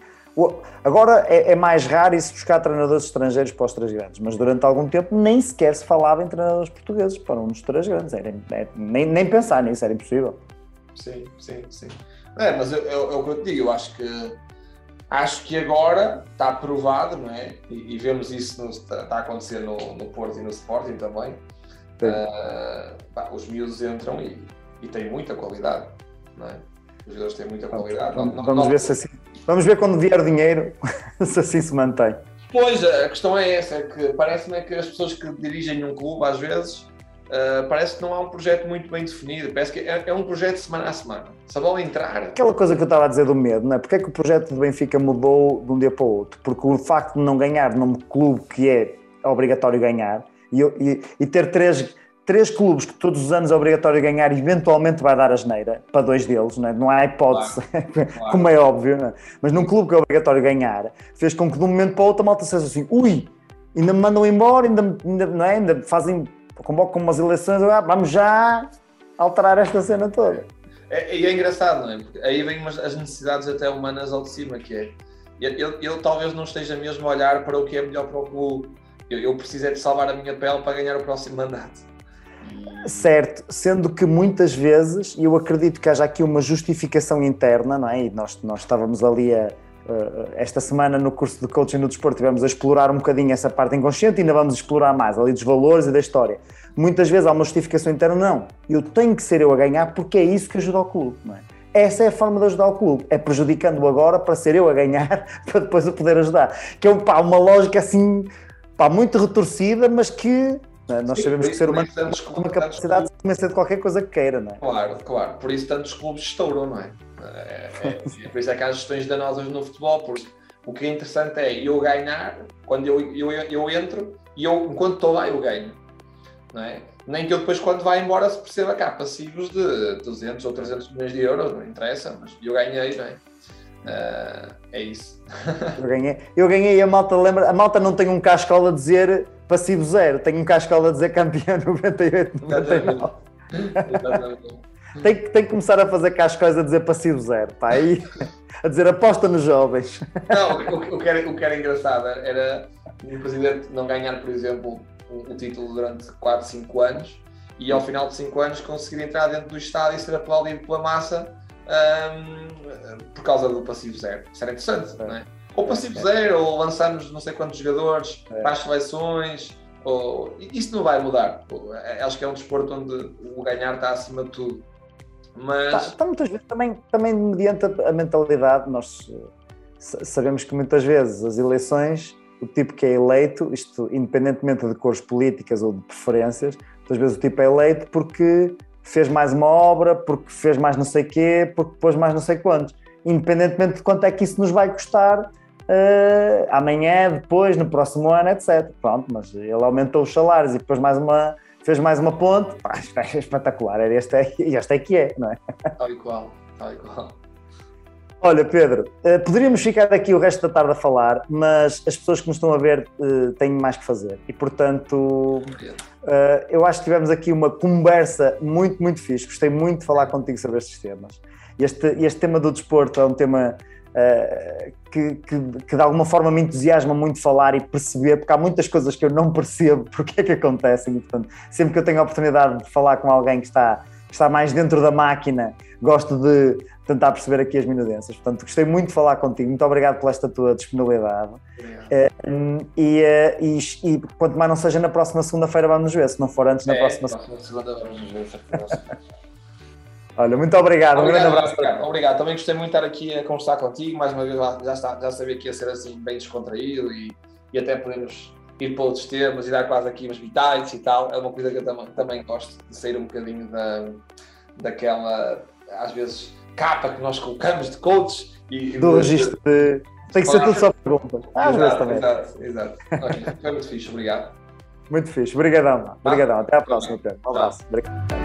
agora é, é, mais raro isso buscar treinadores estrangeiros para os três grandes, mas durante algum tempo nem sequer se falava em treinadores portugueses para um dos três grandes, era, é, nem, nem pensar nisso, era impossível. Sim, sim, sim. É, mas é o que eu te digo, eu acho que Acho que agora está provado, não é? E, e vemos isso no, está, a acontecer no, no Porto e no Sporting também. Uh, pá, os miúdos entram e, e têm muita qualidade, não é? Os jogadores têm muita qualidade. Vamos, não, vamos não, ver se assim, vamos ver quando vier dinheiro se assim se mantém. Pois, a questão é essa, é que parece-me que as pessoas que dirigem um clube às vezes Uh, parece que não há um projeto muito bem definido, parece que é, é, um projeto semana a semana. Se a bola entrar. Aquela coisa que eu estava a dizer do medo, não é? Porque é que o projeto do Benfica mudou de um dia para o outro? Porque o facto de não ganhar num clube que é obrigatório ganhar e, e, e ter três, três clubes que todos os anos é obrigatório ganhar eventualmente vai dar a geneira para dois deles, não, é? não há hipótese, claro, claro. como é óbvio, é? mas num clube que é obrigatório ganhar, fez com que de um momento para o outro a malta seja assim, ui, ainda me mandam embora, ainda, ainda, não é? ainda fazem convoco com umas eleições, ah, vamos já alterar esta cena toda. É, e é, é, engraçado, não é? Porque aí vêm as necessidades até humanas ao de cima, que é. Ele, ele, talvez não esteja mesmo a olhar para o que é melhor para o clube. Eu, eu preciso é de salvar a minha pele para ganhar o próximo mandato. Certo, sendo que muitas vezes, e eu acredito que haja aqui uma justificação interna, não é? E nós, nós estávamos ali a, esta semana no curso de coaching no desporto tivemos a explorar um bocadinho essa parte inconsciente e ainda vamos explorar mais ali dos valores e da história. Muitas vezes há uma justificação interna, não, eu tenho que ser eu a ganhar porque é isso que ajuda o clube, não é? Essa é a forma de ajudar o clube, é prejudicando-o agora para ser eu a ganhar, para depois o poder ajudar. Que é pá, uma lógica assim, pá, muito retorcida, mas que é? Nós Sim, sabemos que o ser humano tem uma capacidade de convencer de qualquer coisa que queira, não é? Claro, claro. Por isso tantos clubes estouram, não é? É, é, é, por isso é que há gestões danosas no futebol, porque o que é interessante é eu ganhar, quando eu, eu, eu entro, e eu, enquanto estou lá, eu ganho. Não é? Nem que eu depois, quando vai embora, se perceba que há passivos de 200 ou 300 milhões de euros, não interessa, mas eu ganhei, não é? Uh, é isso. eu ganhei, eu ganhei a malta lembra, a malta não tem um cascola a dizer passivo zero, tem um cascola a dizer campeão 98, 99. Exatamente. Exatamente. Tem, tem que começar a fazer cascóis a dizer passivo zero, pá, aí, a dizer aposta nos jovens. Não, o, o, que era, o que era engraçado era o presidente não ganhar, por exemplo, um, um título durante 4, 5 anos e ao final de 5 anos conseguir entrar dentro do estádio e ser aplaudido pela massa um, por causa do passivo zero. Isso era interessante, é. não é? Ou passivo zero, ou lançarmos não sei quantos jogadores é. para as seleções. Ou... Isso não vai mudar. Acho que é um desporto onde o ganhar está acima de tudo. Mas... Tá, tá, muitas vezes também, também mediante a, mentalidade, nós sabemos que muitas vezes as eleições, o tipo que é eleito, isto independentemente de cores políticas ou de preferências, muitas vezes o tipo é eleito porque fez mais uma obra, porque fez mais não sei quê, porque pôs mais não sei quantos. Independentemente de quanto é que isso nos vai custar uh, amanhã, depois, no próximo ano, etc. Pronto, mas ele aumentou os salários e depois mais uma fez mais uma ponte, pá, é espetacular, era este é, este é que é, não é? Tal e qual, tal e qual. Olha, Pedro, eh, poderíamos ficar aqui o resto da tarde a falar, mas as pessoas que nos estão a ver eh, têm mais que fazer e, portanto, eh, eu acho que tivemos aqui uma conversa muito, muito fixe. Gostei muito de falar contigo sobre estes temas. Este, este tema do desporto é um tema que, que, que, de alguma forma me entusiasma muito falar e perceber, porque há muitas coisas que eu não percebo porque é que acontecem. E, portanto, sempre que eu tenho a oportunidade de falar com alguém que está, que está mais dentro da máquina, gosto de tentar perceber aqui as minudências. Portanto, gostei muito de falar contigo. Muito obrigado por esta tua disponibilidade. Uh, e, uh, e, e, quanto mais não seja na próxima segunda-feira, vamos nos ver. Se não for antes, na é, próxima, próxima segunda, vamos nos ver. Olha, muito obrigado. obrigado um grande abraço. Obrigado, obrigado. Também gostei muito de estar aqui a conversar contigo. Mais uma vez, já, está, já sabia que ia ser assim, bem descontraído e, e até podemos ir para outros temas e dar quase aqui umas vitais e tal. É uma coisa que eu também, também gosto de sair um bocadinho da, daquela, às vezes, capa que nós colocamos de coaches e, do registro de. Tem que ser tudo só perguntas. Ah, exato, também. Exato, exato. Olha, foi muito fixe, obrigado. Muito fixe. Obrigadão, Obrigadão. Até à próxima. Um abraço. Obrigado.